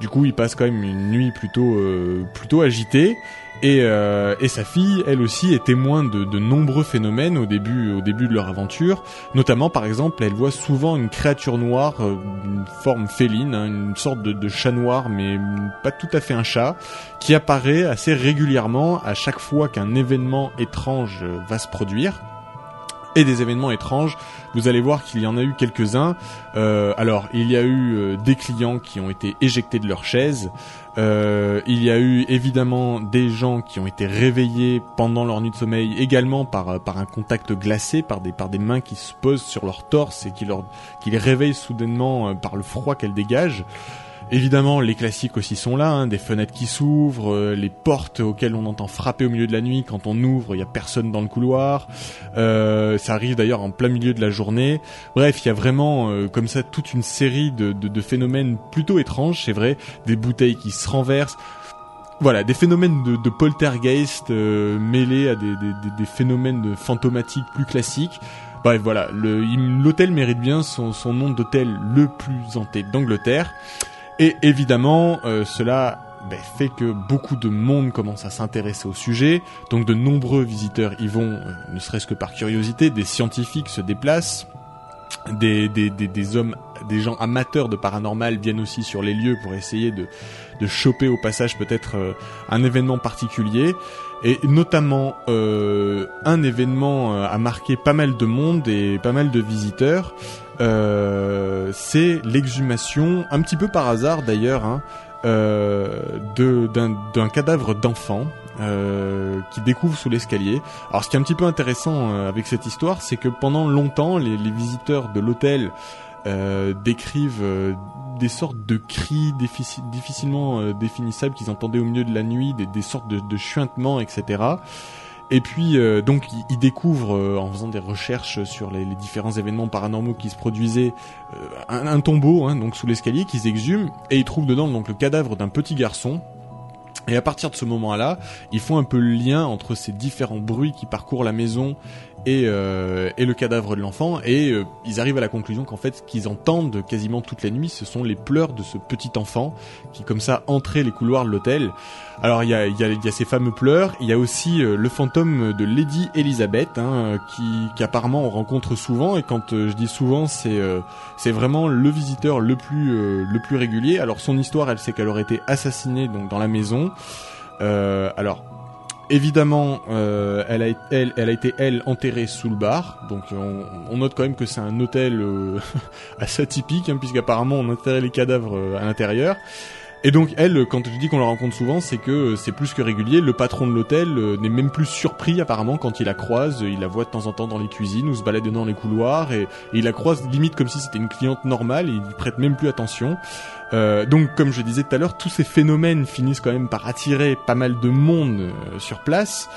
Du coup, il passe quand même une nuit plutôt euh, plutôt agitée. Et, euh, et sa fille, elle aussi, est témoin de, nombreux phénomènes au début, au début de leur aventure. Notamment, par exemple, elle voit souvent une créature noire, euh, une forme féline, hein, une sorte de, de chat noir, mais pas tout à fait un chat, qui apparaît assez régulièrement à chaque fois qu'un événement étrange euh, va se produire. Et des événements étranges, vous allez voir qu'il y en a eu quelques-uns. Euh, alors, il y a eu euh, des clients qui ont été éjectés de leur chaise. Euh, il y a eu évidemment des gens qui ont été réveillés pendant leur nuit de sommeil, également par euh, par un contact glacé, par des par des mains qui se posent sur leur torse et qui leur qui les réveillent soudainement par le froid qu'elles dégagent. Évidemment, les classiques aussi sont là, hein, des fenêtres qui s'ouvrent, euh, les portes auxquelles on entend frapper au milieu de la nuit. Quand on ouvre, il y a personne dans le couloir. Euh, ça arrive d'ailleurs en plein milieu de la journée. Bref, il y a vraiment euh, comme ça toute une série de, de, de phénomènes plutôt étranges, c'est vrai, des bouteilles qui se renversent. Voilà, des phénomènes de, de poltergeist euh, mêlés à des, des, des- phénomènes de fantomatiques plus classiques. Bref, voilà, l'hôtel mérite bien son, son nom d'hôtel le plus hanté d'Angleterre. Et évidemment, euh, cela ben, fait que beaucoup de monde commence à s'intéresser au sujet. Donc de nombreux visiteurs y vont, euh, ne serait-ce que par curiosité. Des scientifiques se déplacent. Des, hommes, des gens amateurs de paranormal viennent aussi sur les lieux pour essayer de, choper au passage peut-être euh, un événement particulier. Et notamment un événement a marqué pas mal de monde et pas mal de visiteurs. Euh, c'est l'exhumation, un petit peu par hasard d'ailleurs, hein, euh, d'un cadavre d'enfant euh, qui découvre sous l'escalier. Alors ce qui est un petit peu intéressant euh, avec cette histoire, c'est que pendant longtemps, les, visiteurs de l'hôtel euh, décrivent des sortes de cris diffici- difficilement définissables qu'ils entendaient au milieu de la nuit, des, sortes de chuintements, etc. Et puis euh, donc ils découvrent euh, en faisant des recherches sur les, les différents événements paranormaux qui se produisaient euh, un, un tombeau hein, donc sous l'escalier qu'ils exhument et ils trouvent dedans donc le cadavre d'un petit garçon. Et à partir de ce moment-là, ils font un peu le lien entre ces différents bruits qui parcourent la maison et, euh, et le cadavre de l'enfant, et euh, ils arrivent à la conclusion qu'en fait, ce qu'ils entendent quasiment toute la nuit, ce sont les pleurs de ce petit enfant qui, comme ça, entrait les couloirs de l'hôtel. Alors, il y a, y, a, y a ces fameux pleurs, il y a aussi euh, le fantôme de Lady Elizabeth, hein, qui, qui apparemment on rencontre souvent, et quand euh, je dis souvent, c'est euh, c'est vraiment le visiteur le plus euh, le plus régulier. Alors, son histoire, elle c'est qu'elle aurait été assassinée donc dans la maison. Alors, évidemment, euh, elle, a, été- elle, enterrée sous le bar. Donc, on, on note quand même que c'est un hôtel euh, assez atypique, hein, puisqu'apparemment on enterrait les cadavres euh, à l'intérieur. Et donc elle, quand je dis qu'on la rencontre souvent, c'est que euh, c'est plus que régulier. Le patron de l'hôtel euh, n'est même plus surpris apparemment quand il la croise. Il la voit de temps en temps dans les cuisines ou se balade dans les couloirs et, il la croise limite comme si c'était une cliente normale et il y prête même plus attention. Euh, donc comme je disais tout à l'heure, tous ces phénomènes finissent quand même par attirer pas mal de monde euh, sur place.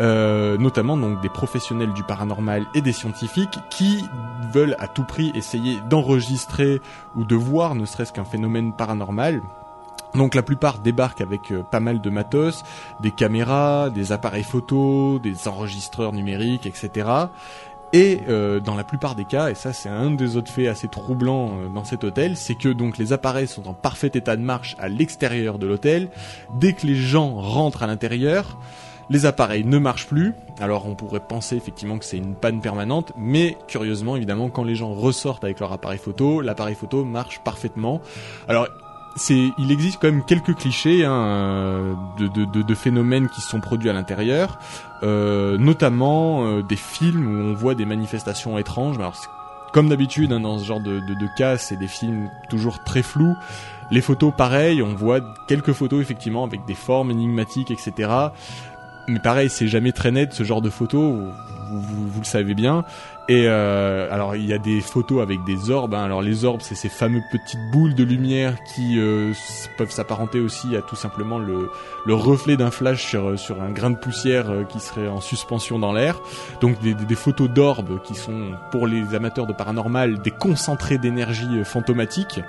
Euh, notamment donc des professionnels du paranormal et des scientifiques qui veulent à tout prix essayer d'enregistrer ou de voir ne serait-ce qu'un phénomène paranormal. Donc la plupart débarquent avec euh, pas mal de matos, des caméras, des appareils photos, des enregistreurs numériques, etc. Et euh, dans la plupart des cas, et ça c'est un des autres faits assez troublants euh, dans cet hôtel, c'est que donc les appareils sont en parfait état de marche à l'extérieur de l'hôtel. Dès que les gens rentrent à l'intérieur, les appareils ne marchent plus. Alors on pourrait penser effectivement que c'est une panne permanente, mais curieusement évidemment quand les gens ressortent avec leur appareil photo, l'appareil photo marche parfaitement. Alors il existe quand même quelques clichés hein, de, phénomènes qui sont produits à l'intérieur, euh, notamment euh, des films où on voit des manifestations étranges. Alors, comme d'habitude hein, dans ce genre de, de, de cas, c'est des films toujours très flous. Les photos, pareil, on voit quelques photos effectivement avec des formes énigmatiques, etc. Mais pareil, c'est jamais très net ce genre de photos. Vous, vous, vous le savez bien. Et euh, alors il y a des photos avec des orbes. hein. Alors les orbes, c'est ces fameuses petites boules de lumière qui euh, peuvent s'apparenter aussi à tout simplement le, le reflet d'un flash sur, sur un grain de poussière euh, qui serait en suspension dans l'air. Donc des, des- photos d'orbes qui sont pour les amateurs de paranormal des concentrés d'énergie euh, fantomatique.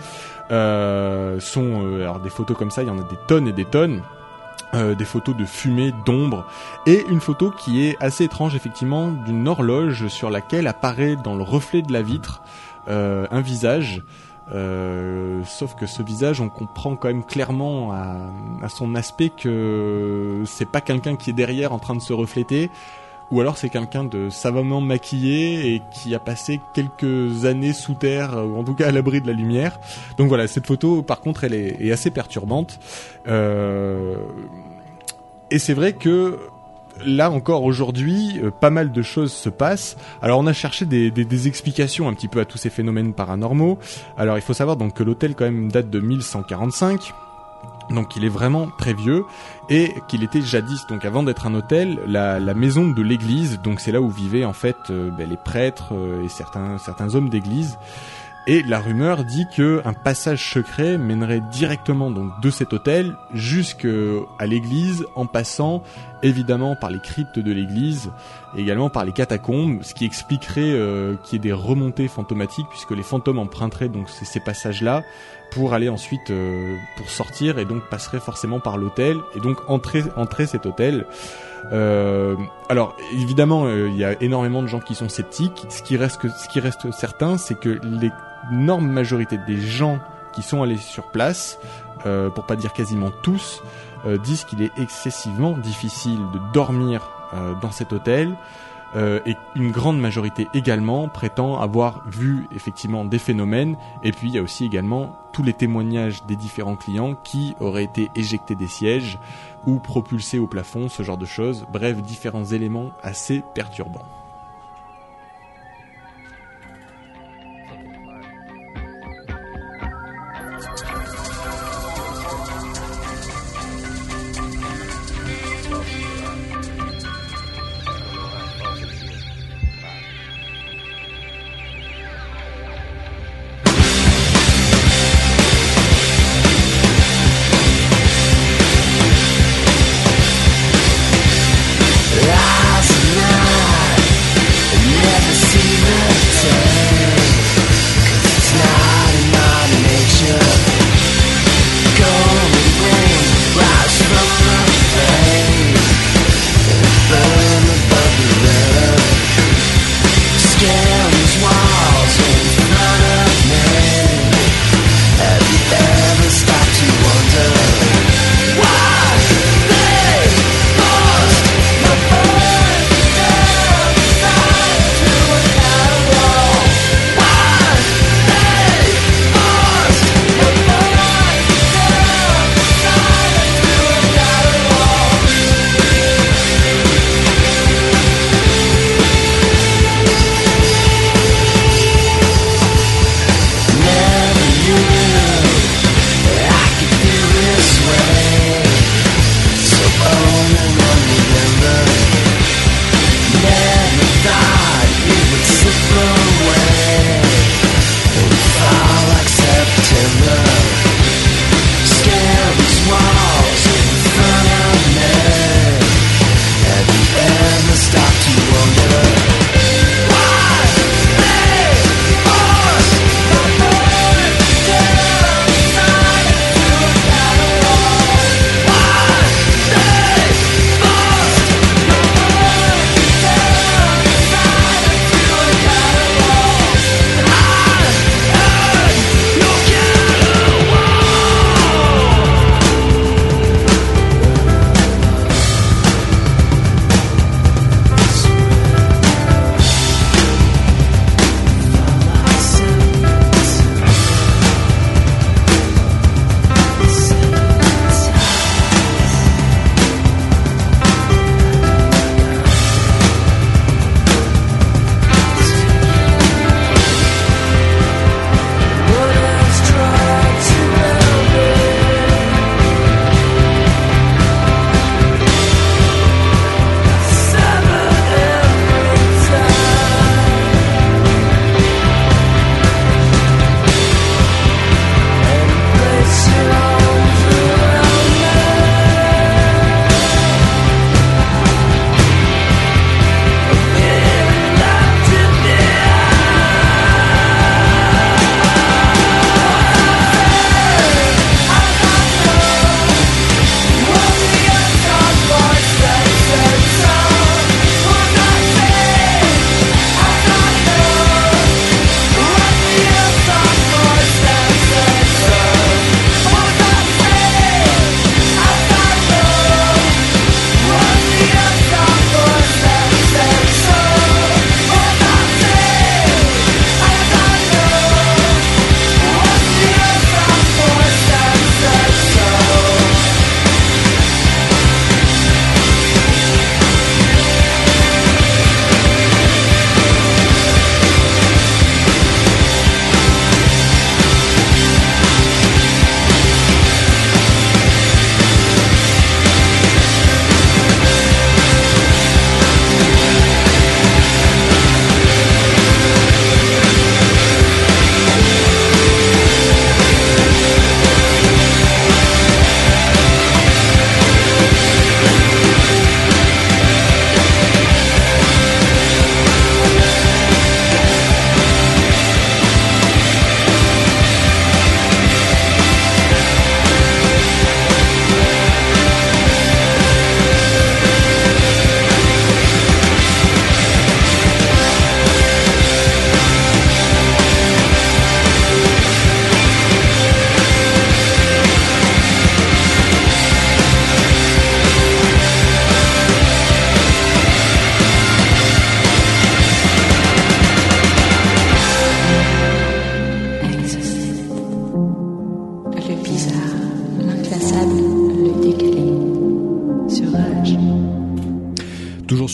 Euh, sont euh, alors des photos comme ça, il y en a des tonnes et des tonnes. Euh, des photos de fumée, d'ombre, et une photo qui est assez étrange effectivement d'une horloge sur laquelle apparaît dans le reflet de la vitre euh, un visage. Euh, sauf que ce visage, on comprend quand même clairement à, à son aspect que c'est pas quelqu'un qui est derrière en train de se refléter, ou alors c'est quelqu'un de savamment maquillé et qui a passé quelques années sous terre, ou en tout cas à l'abri de la lumière. Donc voilà, cette photo, par contre, elle est, assez perturbante. Euh, et c'est vrai que là encore aujourd'hui, euh, pas mal de choses se passent. Alors on a cherché des, des, des explications un petit peu à tous ces phénomènes paranormaux. Alors il faut savoir donc que l'hôtel quand même date de 1145. Donc il est vraiment très vieux et qu'il était jadis, donc avant d'être un hôtel, la, maison de l'église. Donc c'est là où vivaient en fait euh, ben, les prêtres euh, et certains certains hommes d'église. Et la rumeur dit que un passage secret mènerait directement donc de cet hôtel jusqu'à l'église en passant évidemment par les cryptes de l'église et également par les catacombes, ce qui expliquerait euh, qu'il y ait des remontées fantomatiques puisque les fantômes emprunteraient donc ces, ces passages-là pour aller ensuite euh, pour sortir et donc passeraient forcément par l'hôtel et donc entrer entrer cet hôtel. Euh, alors évidemment, euh, il y a énormément de gens qui sont sceptiques. Ce qui reste, ce qui reste certain, c'est que l'énorme majorité des gens qui sont allés sur place, pour pas dire quasiment tous, disent qu'il est excessivement difficile de dormir dans cet hôtel. Euh, et une grande majorité également prétend avoir vu effectivement des phénomènes. Et puis il y a aussi également tous les témoignages des différents clients qui auraient été éjectés des sièges ou propulsés au plafond, ce genre de choses. Bref, différents éléments assez perturbants.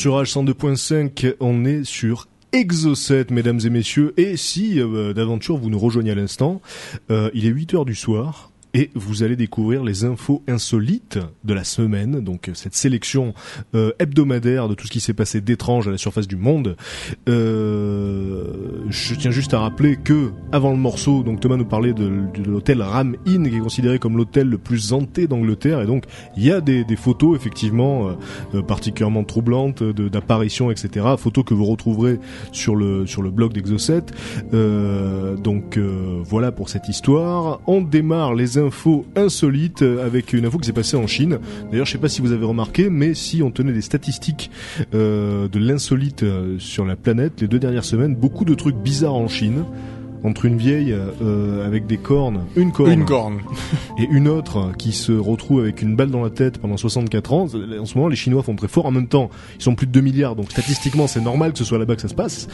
Sur H 102.5, on est sur Exocet, mesdames et messieurs. Et si euh, d'aventure vous nous rejoignez à l'instant, euh, il est 8 heures du soir. Et vous allez découvrir les infos insolites de la semaine, donc euh, cette sélection euh, hebdomadaire de tout ce qui s'est passé d'étrange à la surface du monde. Euh, je tiens juste à rappeler que avant le morceau, donc Thomas nous parlait de, l'hôtel Ram Inn, qui est considéré comme l'hôtel le plus hanté d'Angleterre, et donc il y a des, photos effectivement euh, particulièrement troublantes d'apparitions, etc. Photos que vous retrouverez sur le sur le blog d'Exocet. Donc voilà pour cette histoire. On démarre les insolites euh, avec une info qui s'est passée en Chine. D'ailleurs, je sais pas si vous avez remarqué, mais si on tenait les statistiques euh, de l'insolite euh, sur la planète les deux dernières semaines, beaucoup de trucs bizarres en Chine. Entre une vieille euh, avec des cornes, une corne, Une corne. et une autre qui se retrouve avec une balle dans la tête pendant 64 ans. En ce moment, les Chinois font très fort. En même temps, ils sont plus de 2 milliards, donc statistiquement, c'est normal que ce soit là-bas que ça se passe.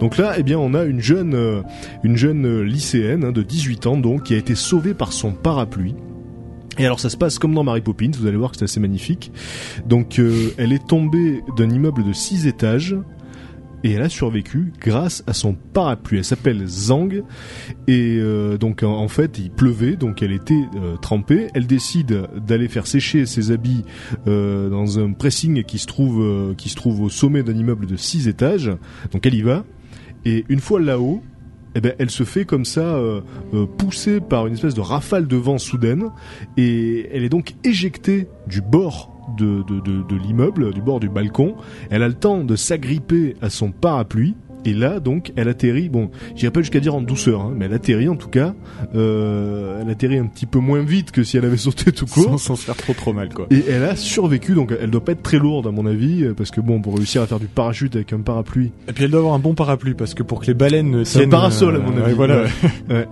Donc là, eh bien, on a une jeune, euh, une jeune lycéenne hein, de 18 ans, donc, qui a été sauvée par son parapluie. Et alors ça se passe comme dans Mary Poppins, vous allez voir que c'est assez magnifique. Donc euh, elle est tombée d'un immeuble de 6 étages et elle a survécu grâce à son parapluie. Elle s'appelle Zhang et euh, donc en, fait il pleuvait donc elle était euh, trempée. Elle décide d'aller faire sécher ses habits euh, dans un pressing qui se trouve qui se trouve au sommet d'un immeuble de 6 étages. Donc elle y va et une fois là-haut eh ben, elle se fait comme ça pousser par une espèce de rafale de vent soudaine et elle est donc éjectée du bord de, de, de, de l'immeuble, du bord du balcon. Elle a le temps de s'agripper à son parapluie. Et là, donc, elle atterrit, bon, j'irai pas jusqu'à dire en douceur, hein, mais elle atterrit en tout cas, euh, elle atterrit un petit peu moins vite que si elle avait sauté tout court. Sans, sans se faire trop trop mal, quoi. Et elle a survécu, donc elle doit pas être très lourde à mon avis, euh, parce que bon, pour réussir à faire du parachute avec un parapluie, Et puis elle doit avoir un bon parapluie parce que pour que les baleines C'est un parasol, à euh, mon ouais, avis. voilà. Ouais. Ouais.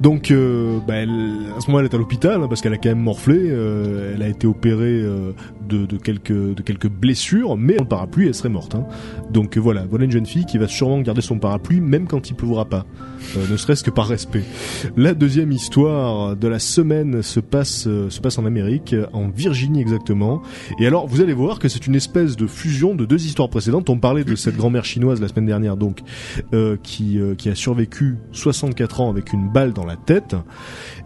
Donc, euh, bah, elle, à ce moment, elle est à l'hôpital hein, parce qu'elle a quand même morflé. euh, elle a été opérée euh, de, quelques blessures, mais le parapluie, elle serait morte. hein. Donc voilà, voilà une jeune fille qui va sûrement garder son parapluie même quand il pleuvra pas, euh, ne serait-ce que par respect. La deuxième histoire de la semaine se passe euh, se passe en Amérique, en Virginie exactement. Et alors, vous allez voir que c'est une espèce de fusion de deux histoires précédentes. On parlait de cette grand-mère chinoise la semaine dernière, donc euh, qui euh, qui a survécu 64 ans avec une balle dans la tête.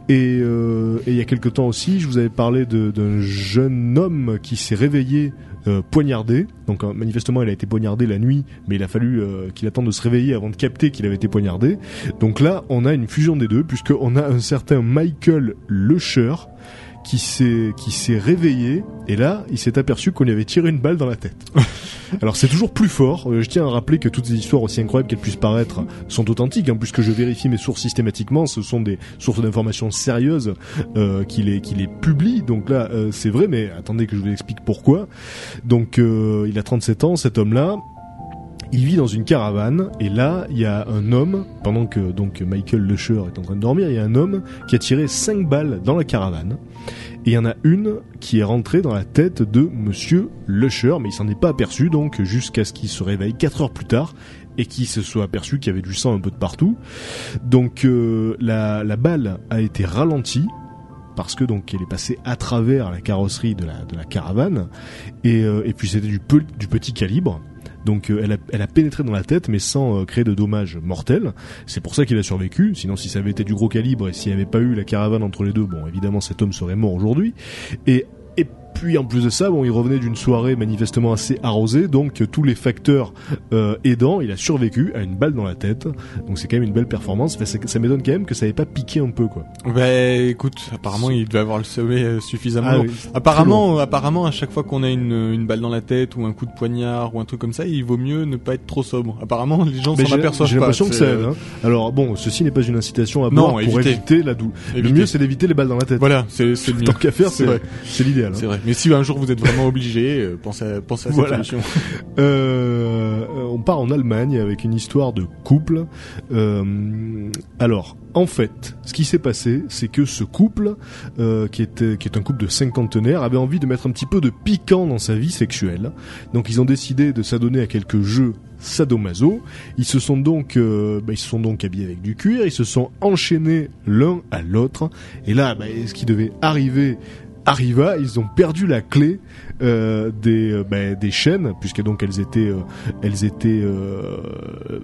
Et, et il y a quelque temps aussi, je vous avais parlé d'un jeune homme qui s'est réveillé euh, poignardé. Donc euh, manifestement, il a été poignardé la nuit, mais il a fallu euh, qu'il attende de se réveiller avant de capter qu'il avait été poignardé. Donc là, on a une fusion des deux, puisqu'on a un certain Michael Lecher qui s'est qui s'est réveillé et là il s'est aperçu qu'on lui avait tiré une balle dans la tête. Alors c'est toujours plus fort. Euh, je tiens à rappeler que toutes ces histoires aussi incroyables qu'elles puissent paraître sont authentiques, hein, puisque je vérifie mes sources systématiquement. Ce sont des sources d'informations sérieuses euh, qui les qui les publient. Donc là euh, c'est vrai, mais attendez que je vous explique pourquoi. Donc euh, il a 37 ans, cet homme-là. Il vit dans une caravane et là il y a un homme pendant que donc Michael Lecher est en train de dormir, il y a un homme qui a tiré 5 balles dans la caravane. Et il y en a une qui est rentrée dans la tête de Monsieur Lecher, mais il s'en est pas aperçu donc jusqu'à ce qu'il se réveille 4 heures plus tard et qu'il se soit aperçu qu'il y avait du sang un peu de partout. Donc euh, la, la balle a été ralentie parce que donc elle est passée à travers la carrosserie de la, de la caravane et, euh, et puis c'était du, peu- du petit calibre. Donc euh, elle, a, elle a pénétré dans la tête mais sans euh, créer de dommages mortels. C'est pour ça qu'il a survécu. Sinon si ça avait été du gros calibre et s'il n'y avait pas eu la caravane entre les deux, bon évidemment cet homme serait mort aujourd'hui. Et et puis en plus de ça, bon, il revenait d'une soirée manifestement assez arrosée, donc tous les facteurs euh, aidant, il a survécu à une balle dans la tête. Donc c'est quand même une belle performance. Enfin, ça, ça m'étonne quand même que ça n'ait pas piqué un peu quoi. Bah écoute, apparemment il devait avoir le sommet euh, suffisamment. Ah oui, apparemment, apparemment à chaque fois qu'on a une, une balle dans la tête ou un coup de poignard ou un truc comme ça, il vaut mieux ne pas être trop sobre. Apparemment les gens s'en j'ai aperçoivent j'ai pas. l'impression que ça aide. euh, hein. Alors bon, ceci n'est pas une incitation à Non, boire pour éviter. éviter la douleur. Le mieux c'est d'éviter les balles dans la tête. Voilà, c'est le mieux. Tant qu'à faire, C'est c'est vrai. c'est l'idéal. hein. C'est vrai. Mais si un jour vous êtes vraiment obligé, euh, pensez à, pensez à cette Voilà. solution. Euh, on part en Allemagne avec une histoire de couple. Euh, alors, en fait, ce qui s'est passé, c'est que ce couple, euh, qui, était, qui est un couple de cinquantenaires, avait envie de mettre un petit peu de piquant dans sa vie sexuelle. Donc, ils ont décidé de s'adonner à quelques jeux sadomaso. Ils se sont donc, euh, bah, ils se sont donc habillés avec du cuir. Ils se sont enchaînés l'un à l'autre. Et là, bah, ce qui devait arriver arriva, ils ont perdu la clé euh, des euh, bah, des chaînes puisque donc elles étaient euh, elles étaient euh,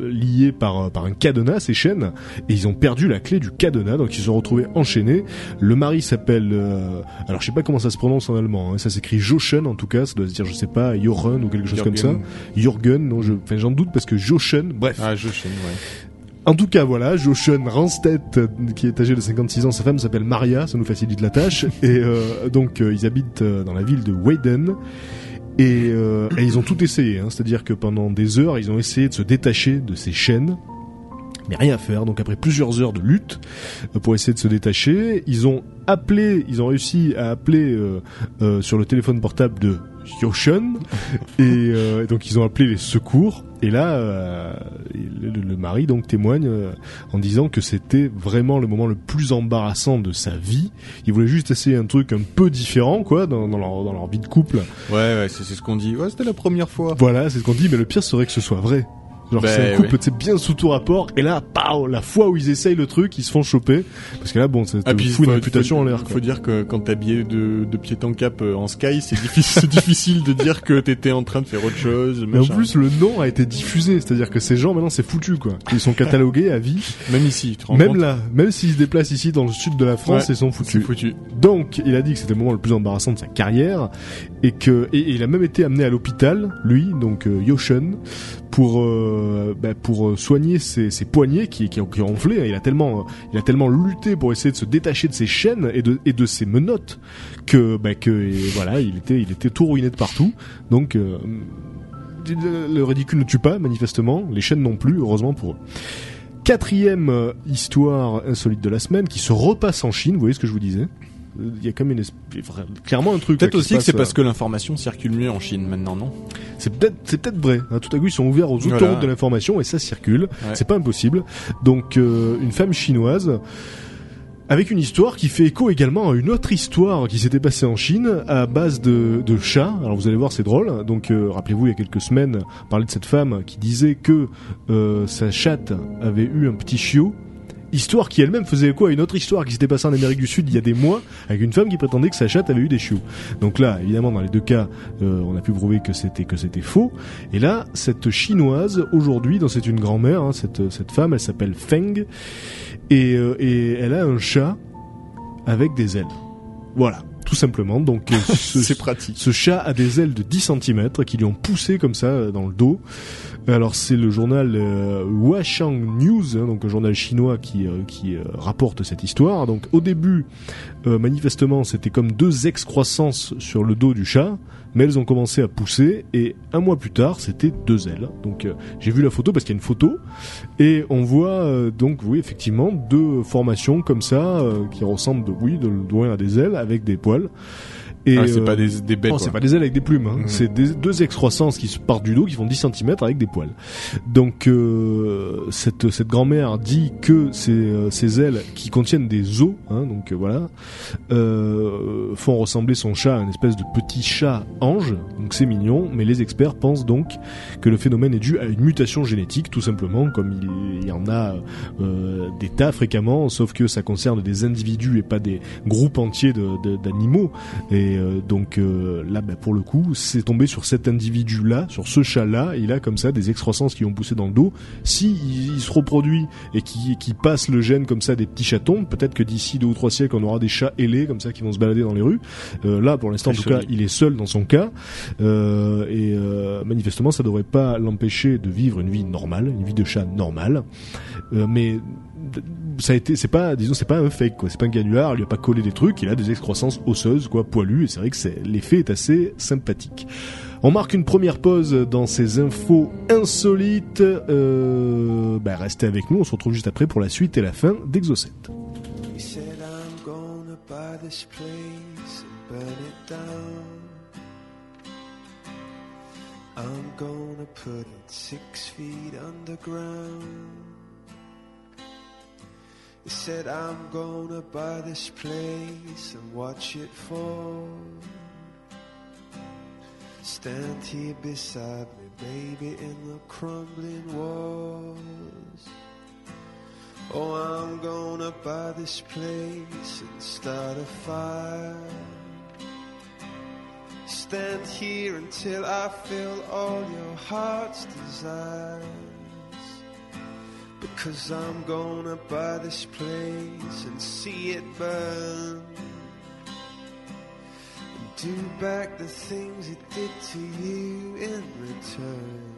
liées par par un cadenas ces chaînes et ils ont perdu la clé du cadenas donc ils se sont retrouvés enchaînés. Le mari s'appelle euh, alors je sais pas comment ça se prononce en allemand, hein, ça s'écrit Jochen en tout cas, ça doit se dire je sais pas Jochen ou quelque chose comme ça. Jürgen. Non je j'en doute parce que Jochen, bref. Ah, je chaîne, ouais. En tout cas, voilà, Jochen Ranstedt, euh, qui est âgé de 56 ans, sa femme s'appelle Maria, ça nous facilite la tâche. et euh, donc, euh, ils habitent dans la ville de Weiden. Et, euh, et ils ont tout essayé, hein, c'est-à-dire que pendant des heures, ils ont essayé de se détacher de ces chaînes. Mais rien à faire. Donc après plusieurs heures de lutte pour essayer de se détacher, ils ont appelé, ils ont réussi à appeler euh, euh, sur le téléphone portable de Jochen et euh, donc ils ont appelé les secours. Et là, euh, le, le- mari donc témoigne euh, en disant que c'était vraiment le moment le plus embarrassant de sa vie. Il voulait juste essayer un truc un peu différent, quoi, dans, dans leur, dans leur vie de couple. Ouais, ouais, c'est c'est ce qu'on dit. Ouais, c'était la première fois. Voilà, c'est ce qu'on dit, mais le pire serait que ce soit vrai. Genre Ben, c'est un couple oui. bien sous tout rapport, et là, pow, la fois où ils essayent le truc, ils se font choper. Parce que là, bon, te Ah, fout une réputation faut- en l'air. Faut dire que quand t'es habillé de, de pied en cap euh, en sky, c'est difficile, c'est difficile de dire que t'étais en train de faire autre chose. Mais en plus, le nom a été diffusé, c'est-à-dire que ces gens, maintenant, c'est foutu, quoi. Ils sont catalogués à vie. même ici, tu te rends Même compte là, même s'ils se déplacent ici dans le sud de la France, Ouais, ils sont C'est foutus. foutu. Donc, il a dit que c'était le moment le plus embarrassant de sa carrière et que et, et il a même été amené à l'hôpital, lui, donc euh, Yoshen, pour euh, bah, pour euh, soigner ses, poignets qui qui, qui ont enflé. Il a tellement il a tellement lutté pour essayer de se détacher de ses chaînes et de et de ses menottes que bah, que voilà, il était il était tout ruiné de partout. Donc euh, le, le ridicule ne tue pas, manifestement. Les chaînes non plus, heureusement pour eux. Quatrième euh, histoire insolite de la semaine qui se repasse en Chine. Vous voyez ce que je vous disais? Euh, Il y a comme une clairement un truc. Peut-être aussi que c'est parce euh, que l'information circule mieux en Chine maintenant, non? C'est peut-être c'est peut-être vrai. hein. tout à coup ils sont ouverts aux Voilà. autoroutes de l'information et ça circule. Ouais. C'est pas impossible. Donc euh, une femme chinoise avec une histoire qui fait écho également à une autre histoire qui s'était passée en Chine à base de, de chats. Alors vous allez voir, c'est drôle. Donc euh, rappelez-vous, il y a quelques semaines, on parlait de cette femme qui disait que euh, sa chatte avait eu un petit chiot. Histoire qui elle-même faisait écho à une autre histoire qui s'était passée en Amérique du Sud il y a des mois avec une femme qui prétendait que sa chatte avait eu des chiots. Donc là, évidemment, dans les deux cas, euh, on a pu prouver que c'était que c'était faux. Et là, cette chinoise aujourd'hui, dans c'est une grand-mère, hein, cette cette femme, elle s'appelle Feng et euh, et elle a un chat avec des ailes. Voilà, tout simplement. Donc euh, ce, C'est pratique. ce chat a des ailes de 10 cm qui lui ont poussé comme ça euh, dans le dos. Alors c'est le journal euh, Huashang News, hein, donc un journal chinois qui euh, qui euh, rapporte cette histoire. Donc au début, euh, manifestement, c'était comme deux excroissances sur le dos du chat, mais elles ont commencé à pousser et un mois plus tard, c'était deux ailes. Donc euh, j'ai vu la photo parce qu'il y a une photo et on voit euh, donc oui effectivement deux formations comme ça qui ressemblent de oui de loin à des ailes avec des poils. Et Ah, c'est euh, pas des, des bêtes. non, c'est pas des ailes avec des plumes, hein. Mhm. c'est des, deux excroissances qui se partent du dos qui font 10 cm avec des poils. Donc euh, cette, cette grand-mère dit que ces, euh, ces ailes qui contiennent des os, hein, donc euh, voilà, euh, font ressembler son chat à une espèce de petit chat ange, donc c'est mignon, mais les experts pensent donc que le phénomène est dû à une mutation génétique, tout simplement, comme il, il y en a euh, des tas fréquemment, sauf que ça concerne des individus et pas des groupes entiers de- de- d'animaux. Et euh, donc euh, là, bah, pour le coup, c'est tombé sur cet individu-là, sur ce chat-là. Il a comme ça des excroissances qui ont poussé dans le dos. Si il, il se reproduit et qui passe le gène comme ça des petits chatons, peut-être que d'ici deux ou trois siècles, on aura des chats ailés comme ça qui vont se balader dans les rues. Euh, là, pour l'instant, en tout cas, il est seul dans son cas. Et manifestement, ça devrait pas l'empêcher de vivre une vie normale, une vie de chat normale. Mais ça a été, c'est pas, disons, c'est pas un fake, quoi. C'est pas un ganular, il lui a pas collé des trucs, il a des excroissances osseuses, quoi, poilues, et c'est vrai que l'effet est assez sympathique. On marque une première pause dans ces infos insolites. Euh, bah, restez avec nous, on se retrouve juste après pour la suite et la fin d'Exocet. He said, I'm gonna buy this place and watch it fall. Stand here beside me, baby, in the crumbling walls. Oh, I'm gonna buy this place and start a fire. Stand here until I fill all your heart's desires. Because I'm gonna buy this place and see it burn. And do back the things it did to you in return.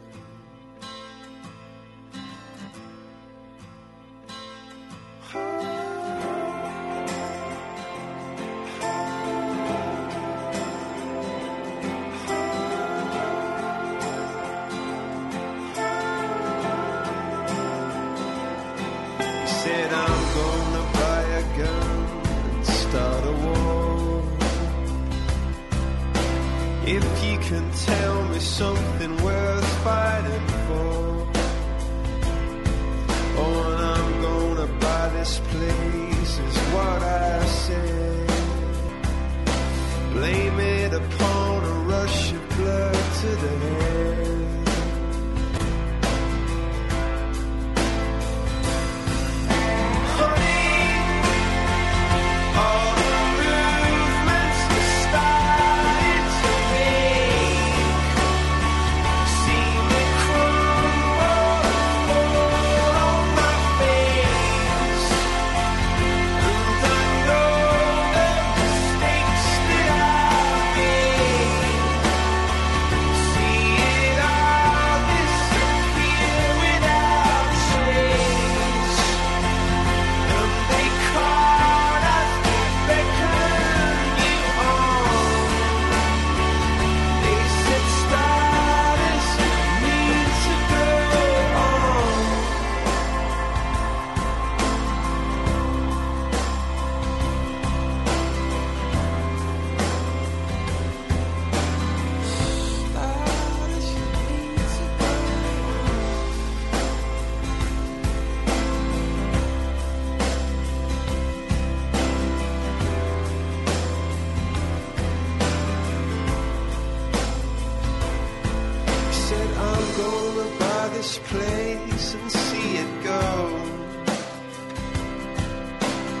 And see it go.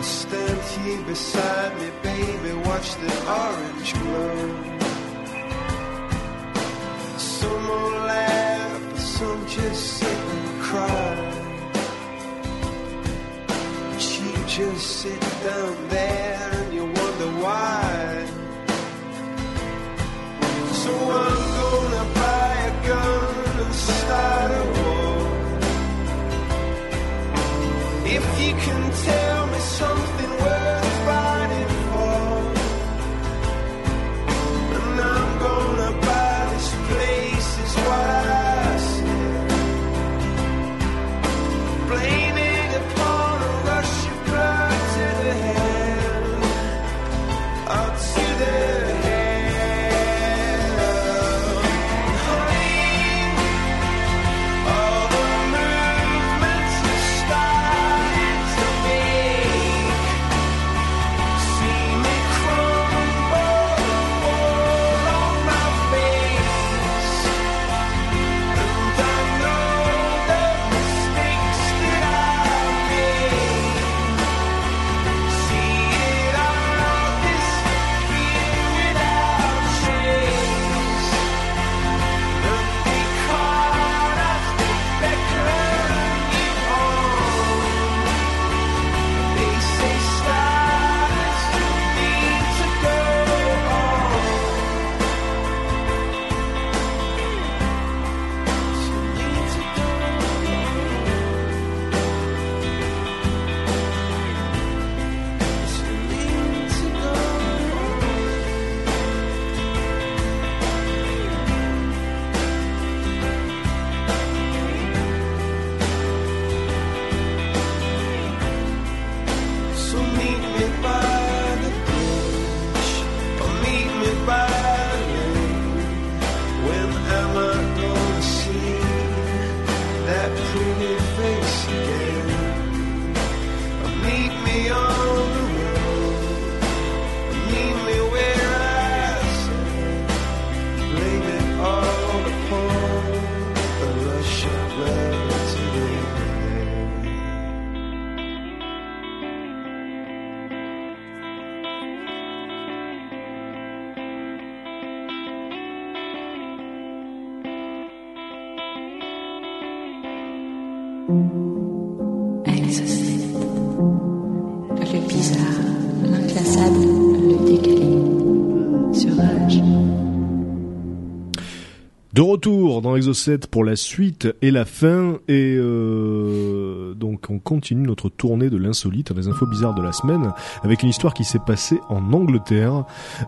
Stand here beside me, baby, watch the orange glow. Some will laugh, some just sit and cry. But you just sit down there retour dans Exocet pour la suite et la fin. Et euh, donc on continue notre tournée de l'insolite, les infos bizarres de la semaine avec une histoire qui s'est passée en Angleterre,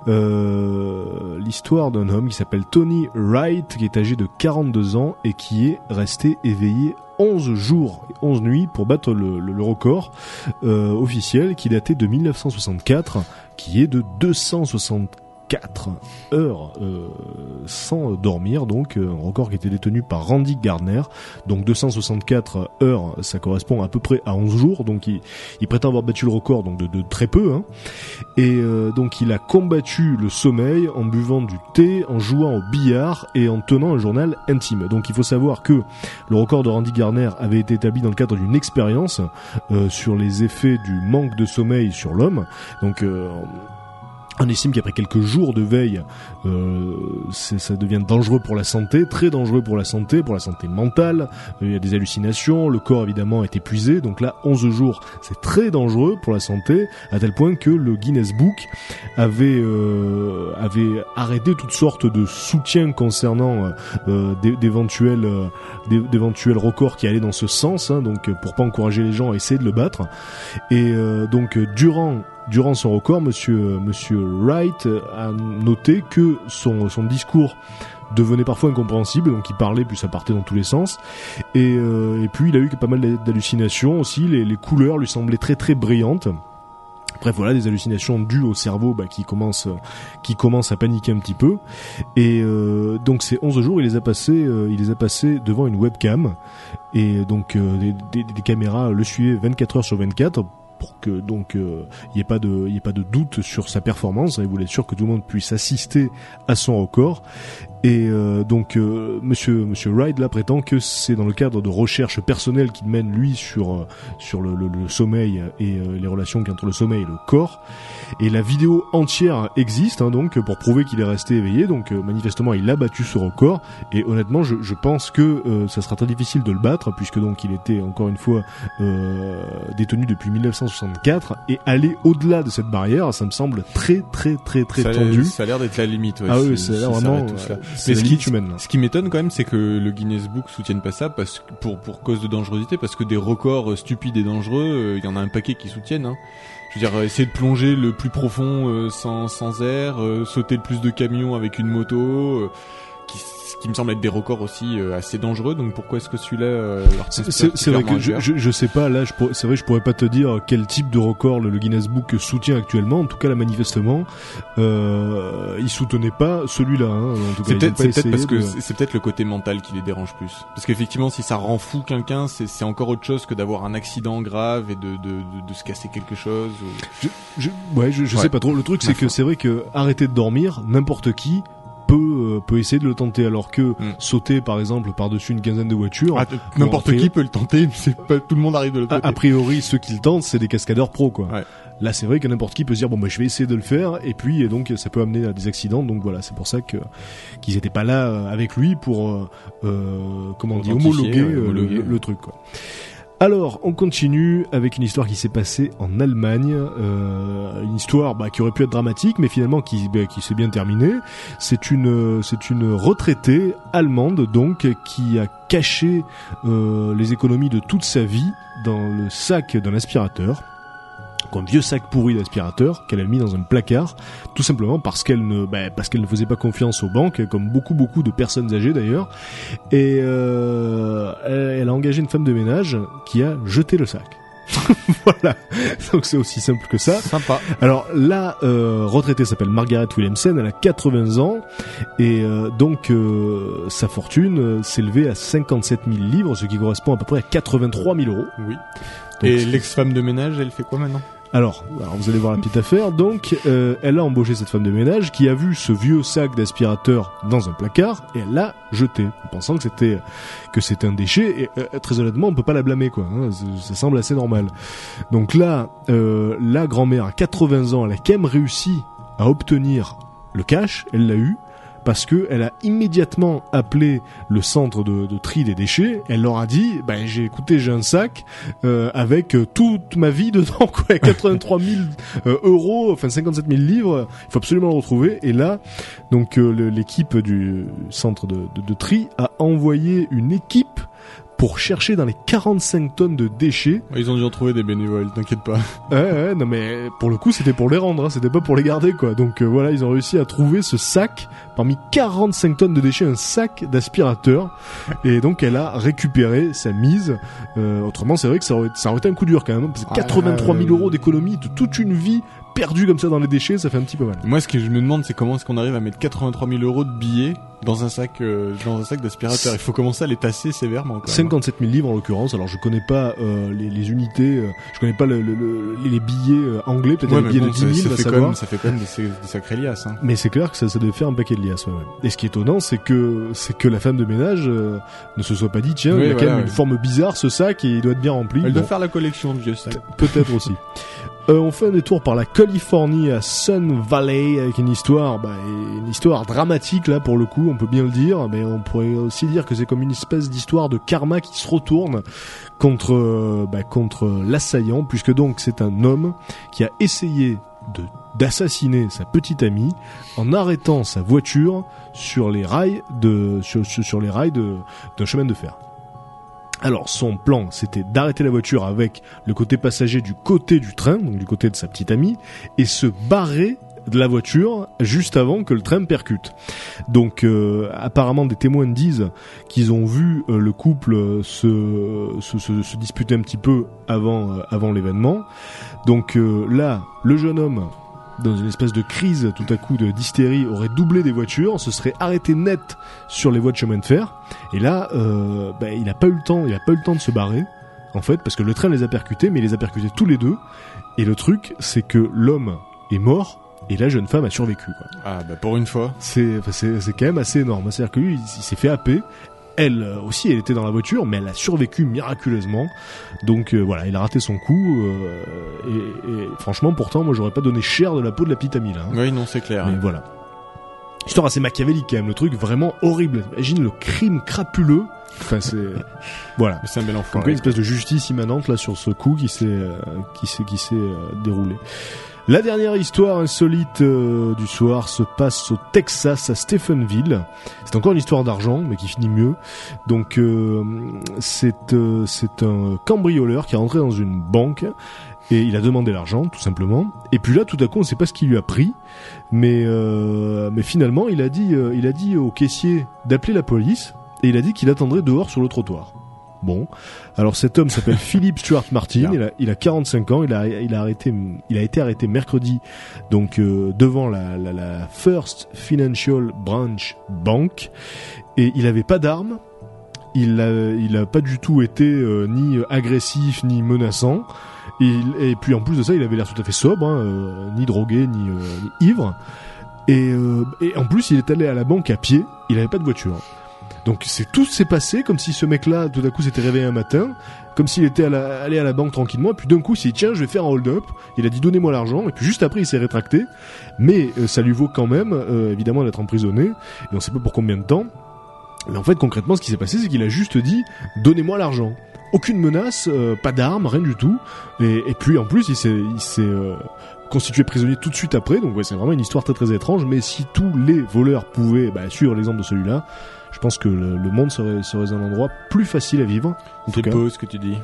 euh, l'histoire d'un homme qui s'appelle Tony Wright qui est âgé de 42 ans et qui est resté éveillé 11 jours et 11 nuits pour battre le record euh, officiel qui datait de 1964 qui est de 264 heures euh, sans dormir donc euh, un record qui était détenu par Randy Gardner. Donc 264 heures ça correspond à peu près à 11 jours. Donc il, il prétend avoir battu le record donc de, de très peu hein. et euh, donc il a combattu le sommeil en buvant du thé en jouant au billard et en tenant un journal intime. Donc il faut savoir que le record de Randy Gardner avait été établi dans le cadre d'une expérience euh, sur les effets du manque de sommeil sur l'homme. Donc euh, on estime qu'après quelques jours de veille, euh, ça devient dangereux pour la santé, très dangereux pour la santé, pour la santé mentale. Euh, Il y a des hallucinations, le corps évidemment est épuisé. Donc là, 11 jours, c'est très dangereux pour la santé, à tel point que le Guinness Book avait euh, avait arrêté toutes sortes de soutiens concernant euh, d'é- d'éventuels d'é- d'éventuels records qui allaient dans ce sens. hein, donc pour pas encourager les gens à essayer de le battre. Et donc durant durant son record, Monsieur Monsieur Wright euh, a noté que son son discours devenait parfois incompréhensible, donc il parlait puis ça partait dans tous les sens. Et, euh, et puis il a eu pas mal d'hallucinations aussi. Les, les couleurs lui semblaient très très brillantes. Bref, voilà des hallucinations dues au cerveau bah, qui commence qui commence à paniquer un petit peu. Et euh, donc ces 11 jours, il les a passés euh, il les a passés devant une webcam et donc euh, des, des- des caméras le suivaient 24 heures sur 24 pour que donc euh, il n'y ait pas de y ait pas de doute sur sa performance. Il voulait être sûr que tout le monde puisse assister à son record. Et euh, donc euh, Monsieur Monsieur Wright là prétend que c'est dans le cadre de recherches personnelles qu'il mène lui sur euh, sur le, le- le sommeil et euh, les relations qu'il y a entre le sommeil et le corps. Et la vidéo entière existe hein, donc pour prouver qu'il est resté éveillé. Donc euh, manifestement il a battu ce record. Et honnêtement je, je pense que euh, ça sera très difficile de le battre puisque donc il était encore une fois euh, détenu depuis 1964 et aller au-delà de cette barrière ça me semble très très très très ça, tendu. ça a l'air d'être la limite. Ouais, ah oui, ça vraiment arrête tout cela. Euh, Mais ce qui, ce qui m'étonne quand même, c'est que le Guinness Book soutienne pas ça parce que pour pour cause de dangerosité, parce que des records euh, stupides et dangereux, euh, il y en a un paquet qui soutiennent. Hein. Je veux dire, euh, essayer de plonger le plus profond euh, sans sans air, euh, sauter le plus de camions avec une moto, euh, qui me semble être des records aussi euh, assez dangereux. Donc pourquoi est-ce que celui-là euh, C'est- vrai que je, je, je sais pas là, c'est vrai je pourrais pas te dire quel type de record le, le Guinness Book soutient actuellement. En tout cas, là manifestement, euh, il soutenait pas celui-là. Hein. C'est peut-être parce de- c'est c'est peut-être le côté mental qui les dérange plus. Parce qu'effectivement, si ça rend fou quelqu'un, c'est encore autre chose que d'avoir un accident grave et de de, de, de se casser quelque chose. ou- Je, ouais, je, je Ouais. sais pas trop. Le truc, c'est que c'est vrai que arrêter de dormir, n'importe qui peut euh, peut essayer de le tenter, alors que Mm. sauter par exemple par-dessus une quinzaine de voitures. Ah, t- N'importe qui peut le tenter, c'est pas tout le monde arrive de A, côté. a priori, ceux qui le tentent, c'est des cascadeurs pros, quoi. Ouais. Là, c'est vrai que n'importe qui peut se dire bon, bah, je vais essayer de le faire, et puis et donc ça peut amener à des accidents. Donc voilà, c'est pour ça que qu'ils étaient pas là euh, avec lui pour euh, euh, comment on dit identifier, homologuer, ouais, euh, le- homologuer. le, le truc, quoi. Alors, on continue avec une histoire qui s'est passée en Allemagne, euh, une histoire bah, qui aurait pu être dramatique, mais finalement qui, bah, s'est bien terminée. C'est une, c'est retraitée allemande donc qui a caché euh, les économies de toute sa vie dans le sac d'un aspirateur. Donc, Un vieux sac pourri d'aspirateur qu'elle a mis dans un placard, tout simplement parce qu'elle ne, bah, parce qu'elle ne faisait pas confiance aux banques, comme beaucoup beaucoup de personnes âgées d'ailleurs, et euh, elle, elle a engagé une femme de ménage qui a jeté le sac. voilà, donc c'est aussi simple que ça. Sympa. Alors la euh, retraitée s'appelle Margaret Williamson, elle a 80 ans et euh, donc euh, sa fortune s'élevait à 57 000 livres, ce qui correspond à peu près à 83 000 euros. Oui. Donc, Et l'ex-femme de ménage, elle fait quoi maintenant? Alors, vous allez voir la petite affaire. Donc, euh, elle a embauché cette femme de ménage qui a vu ce vieux sac d'aspirateur dans un placard et elle l'a jeté, en pensant que c'était que c'était un déchet. Et euh, très honnêtement, on peut pas la blâmer, quoi. hein. Ça- ça semble assez normal. Donc là, euh, la grand-mère à 80 ans, elle a quand même réussi à obtenir le cash. Elle l'a eu. Parce que elle a immédiatement appelé le centre de, tri des déchets. Elle leur a dit, ben j'ai écouté, j'ai un sac euh, avec euh, toute ma vie dedans, quoi, 83 000 euh, euros, enfin 57 000 livres. Il faut absolument le retrouver. Et là, donc euh, l'équipe du centre de tri a envoyé une équipe pour chercher dans les 45 tonnes de déchets. Ils ont dû en trouver des bénévoles, t'inquiète pas. Ouais, ouais, non mais pour le coup c'était pour les rendre, hein, c'était pas pour les garder quoi. Donc euh, voilà, ils ont réussi à trouver ce sac parmi 45 tonnes de déchets, un sac d'aspirateur. Et donc elle a récupéré sa mise. Euh, autrement, c'est vrai que ça aurait, ça aurait été un coup dur quand même. hein, Parce que Ah, 83 000 euh, euros d'économie de toute une vie perdue comme ça dans les déchets, ça fait un petit peu mal. Moi, ce que je me demande, c'est comment est-ce qu'on arrive à mettre 83 000 euros de billets dans un sac, euh, dans un sac d'aspirateur. Il faut commencer à les tasser sévèrement. Quand même. 57 000 livres en l'occurrence. Alors je connais pas euh, les, les unités, euh, je connais pas le- le- le- les billets euh, anglais, peut-être Ouais, les billets bon, de 10 ça, 000, ça fait quand même, ça fait quand même des, des sacrés liasses. Hein. Mais c'est clair que ça, ça devait faire un paquet de liasses. Ouais, ouais. Et ce qui est étonnant, c'est que c'est que la femme de ménage euh, ne se soit pas dit tiens, Oui, il a quand même une forme bizarre ce sac et il doit être bien rempli. Elle Bon, doit faire la collection de vieux sacs. Peut-être aussi. Euh, on fait un détour par la Californie à Sun Valley avec une histoire, bah, une histoire dramatique là pour le coup, on peut bien le dire, mais on pourrait aussi dire que c'est comme une espèce d'histoire de karma qui se retourne contre euh, bah, contre l'assaillant, puisque donc c'est un homme qui a essayé d'assassiner sa petite amie en arrêtant sa voiture sur les rails de sur, les rails d'un chemin de fer. Alors son plan, c'était d'arrêter la voiture avec le côté passager du côté du train, donc du côté de sa petite amie, et se barrer de la voiture juste avant que le train percute. Donc euh, apparemment des témoins disent qu'ils ont vu euh, le couple se, se, se- se disputer un petit peu avant, euh, avant l'événement. Donc euh, là, le jeune homme, dans une espèce de crise tout à coup de d'hystérie, aurait doublé des voitures, se serait arrêté net sur les voies de chemin de fer. Et là, euh, bah, il a pas eu le temps, il a pas eu le temps de se barrer, en fait, parce que le train les a percutés, mais il les a percutés tous les deux. Et le truc, c'est que l'homme est mort et la jeune femme a survécu. Quoi. Ah bah pour une fois. C'est, c'est, c'est quand même assez énorme. C'est-à-dire que lui, il, il s'est fait happer. Elle euh, aussi, elle était dans la voiture, mais elle a survécu miraculeusement. Donc euh, voilà, il a raté son coup. euh, et, et franchement, pourtant, moi, j'aurais pas donné cher de la peau de la petite amie là. hein. Oui, non, c'est clair. Mais voilà. Histoire assez machiavélique quand même, le truc vraiment horrible. Imagine le crime crapuleux. Enfin, c'est voilà. C'est un bel enfant. Donc une espèce de justice immanente là sur ce coup qui s'est euh, qui s'est qui s'est euh, déroulé. La dernière histoire insolite euh, du soir se passe au Texas à Stephenville. C'est encore une histoire d'argent mais qui finit mieux. Donc euh, c'est euh, c'est un cambrioleur qui est rentré dans une banque et il a demandé l'argent tout simplement. Et puis là tout à coup on sait pas ce qu'il lui a pris mais mais finalement il a dit il a dit au caissier d'appeler la police et il a dit qu'il attendrait dehors sur le trottoir. Bon, alors cet homme s'appelle Philippe Stuart Martin, il a, il a 45 ans, il a, il a arrêté, il a été arrêté mercredi, donc euh, devant la, la, la First Financial Branch Bank, et il avait pas d'armes, il a, il a pas du tout été euh, ni agressif ni menaçant, et, puis en plus de ça, il avait l'air tout à fait sobre, hein, euh, ni drogué ni, ni ivre, et, et en plus il est allé à la banque à pied, il avait pas de voiture. Donc c'est tout s'est passé comme si ce mec-là tout d'un coup s'était réveillé un matin, comme s'il était allé à la banque tranquillement, et puis d'un coup s'est dit tiens je vais faire un hold-up, il a dit donnez-moi l'argent, et puis juste après il s'est rétracté, mais euh, ça lui vaut quand même euh, évidemment d'être emprisonné, et on sait pas pour combien de temps, mais en fait concrètement ce qui s'est passé c'est qu'il a juste dit donnez-moi l'argent. Aucune menace, euh, pas d'armes, rien du tout, et, puis en plus il s'est il s'est euh, constitué prisonnier tout de suite après, donc ouais c'est vraiment une histoire très très étrange, mais si tous les voleurs pouvaient, bah, suivre l'exemple de celui-là, je pense que le, le monde serait, serait un endroit plus facile à vivre. C'est beau ce que tu dis.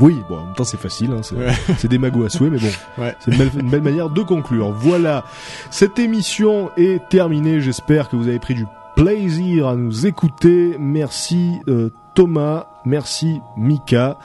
Oui, bon, en même temps c'est facile, hein, c'est Ouais. c'est des magots à souhait, mais bon, Ouais. c'est une belle, une belle manière de conclure. Voilà, cette émission est terminée. J'espère que vous avez pris du plaisir à nous écouter. Merci euh, Thomas, merci Mika.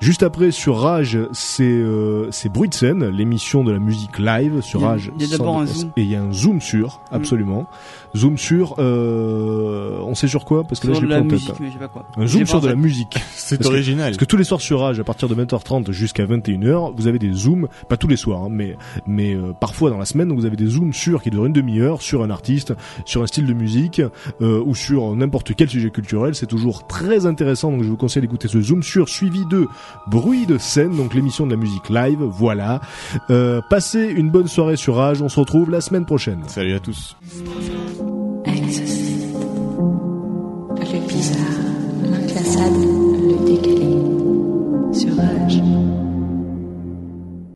Juste après sur Rage, c'est euh, c'est Bruit de scène, l'émission de la musique live sur a- Rage. il y a sans d'abord un zoom. Et il y a un zoom sur, absolument. Zoom sur, euh, on sait sur quoi Parce que là je l'ai la plus en tête. musique, mais je sais pas quoi. Un zoom sur de la musique. C'est original. Parce que tous les soirs sur Rage, à partir de 20h30 jusqu'à 21h, vous avez des zooms, pas tous les soirs, hein, mais mais euh, parfois dans la semaine, vous avez des zooms sur qui durent une demi-heure sur un artiste, sur un style de musique euh, ou sur n'importe quel sujet culturel. C'est toujours très intéressant, donc je vous conseille d'écouter ce zoom sur suivi de bruit de scène, donc l'émission de la musique live. Voilà. Euh, passez une bonne soirée sur Rage. On se retrouve la semaine prochaine. Salut à tous. Le bizarre, l'inclassable,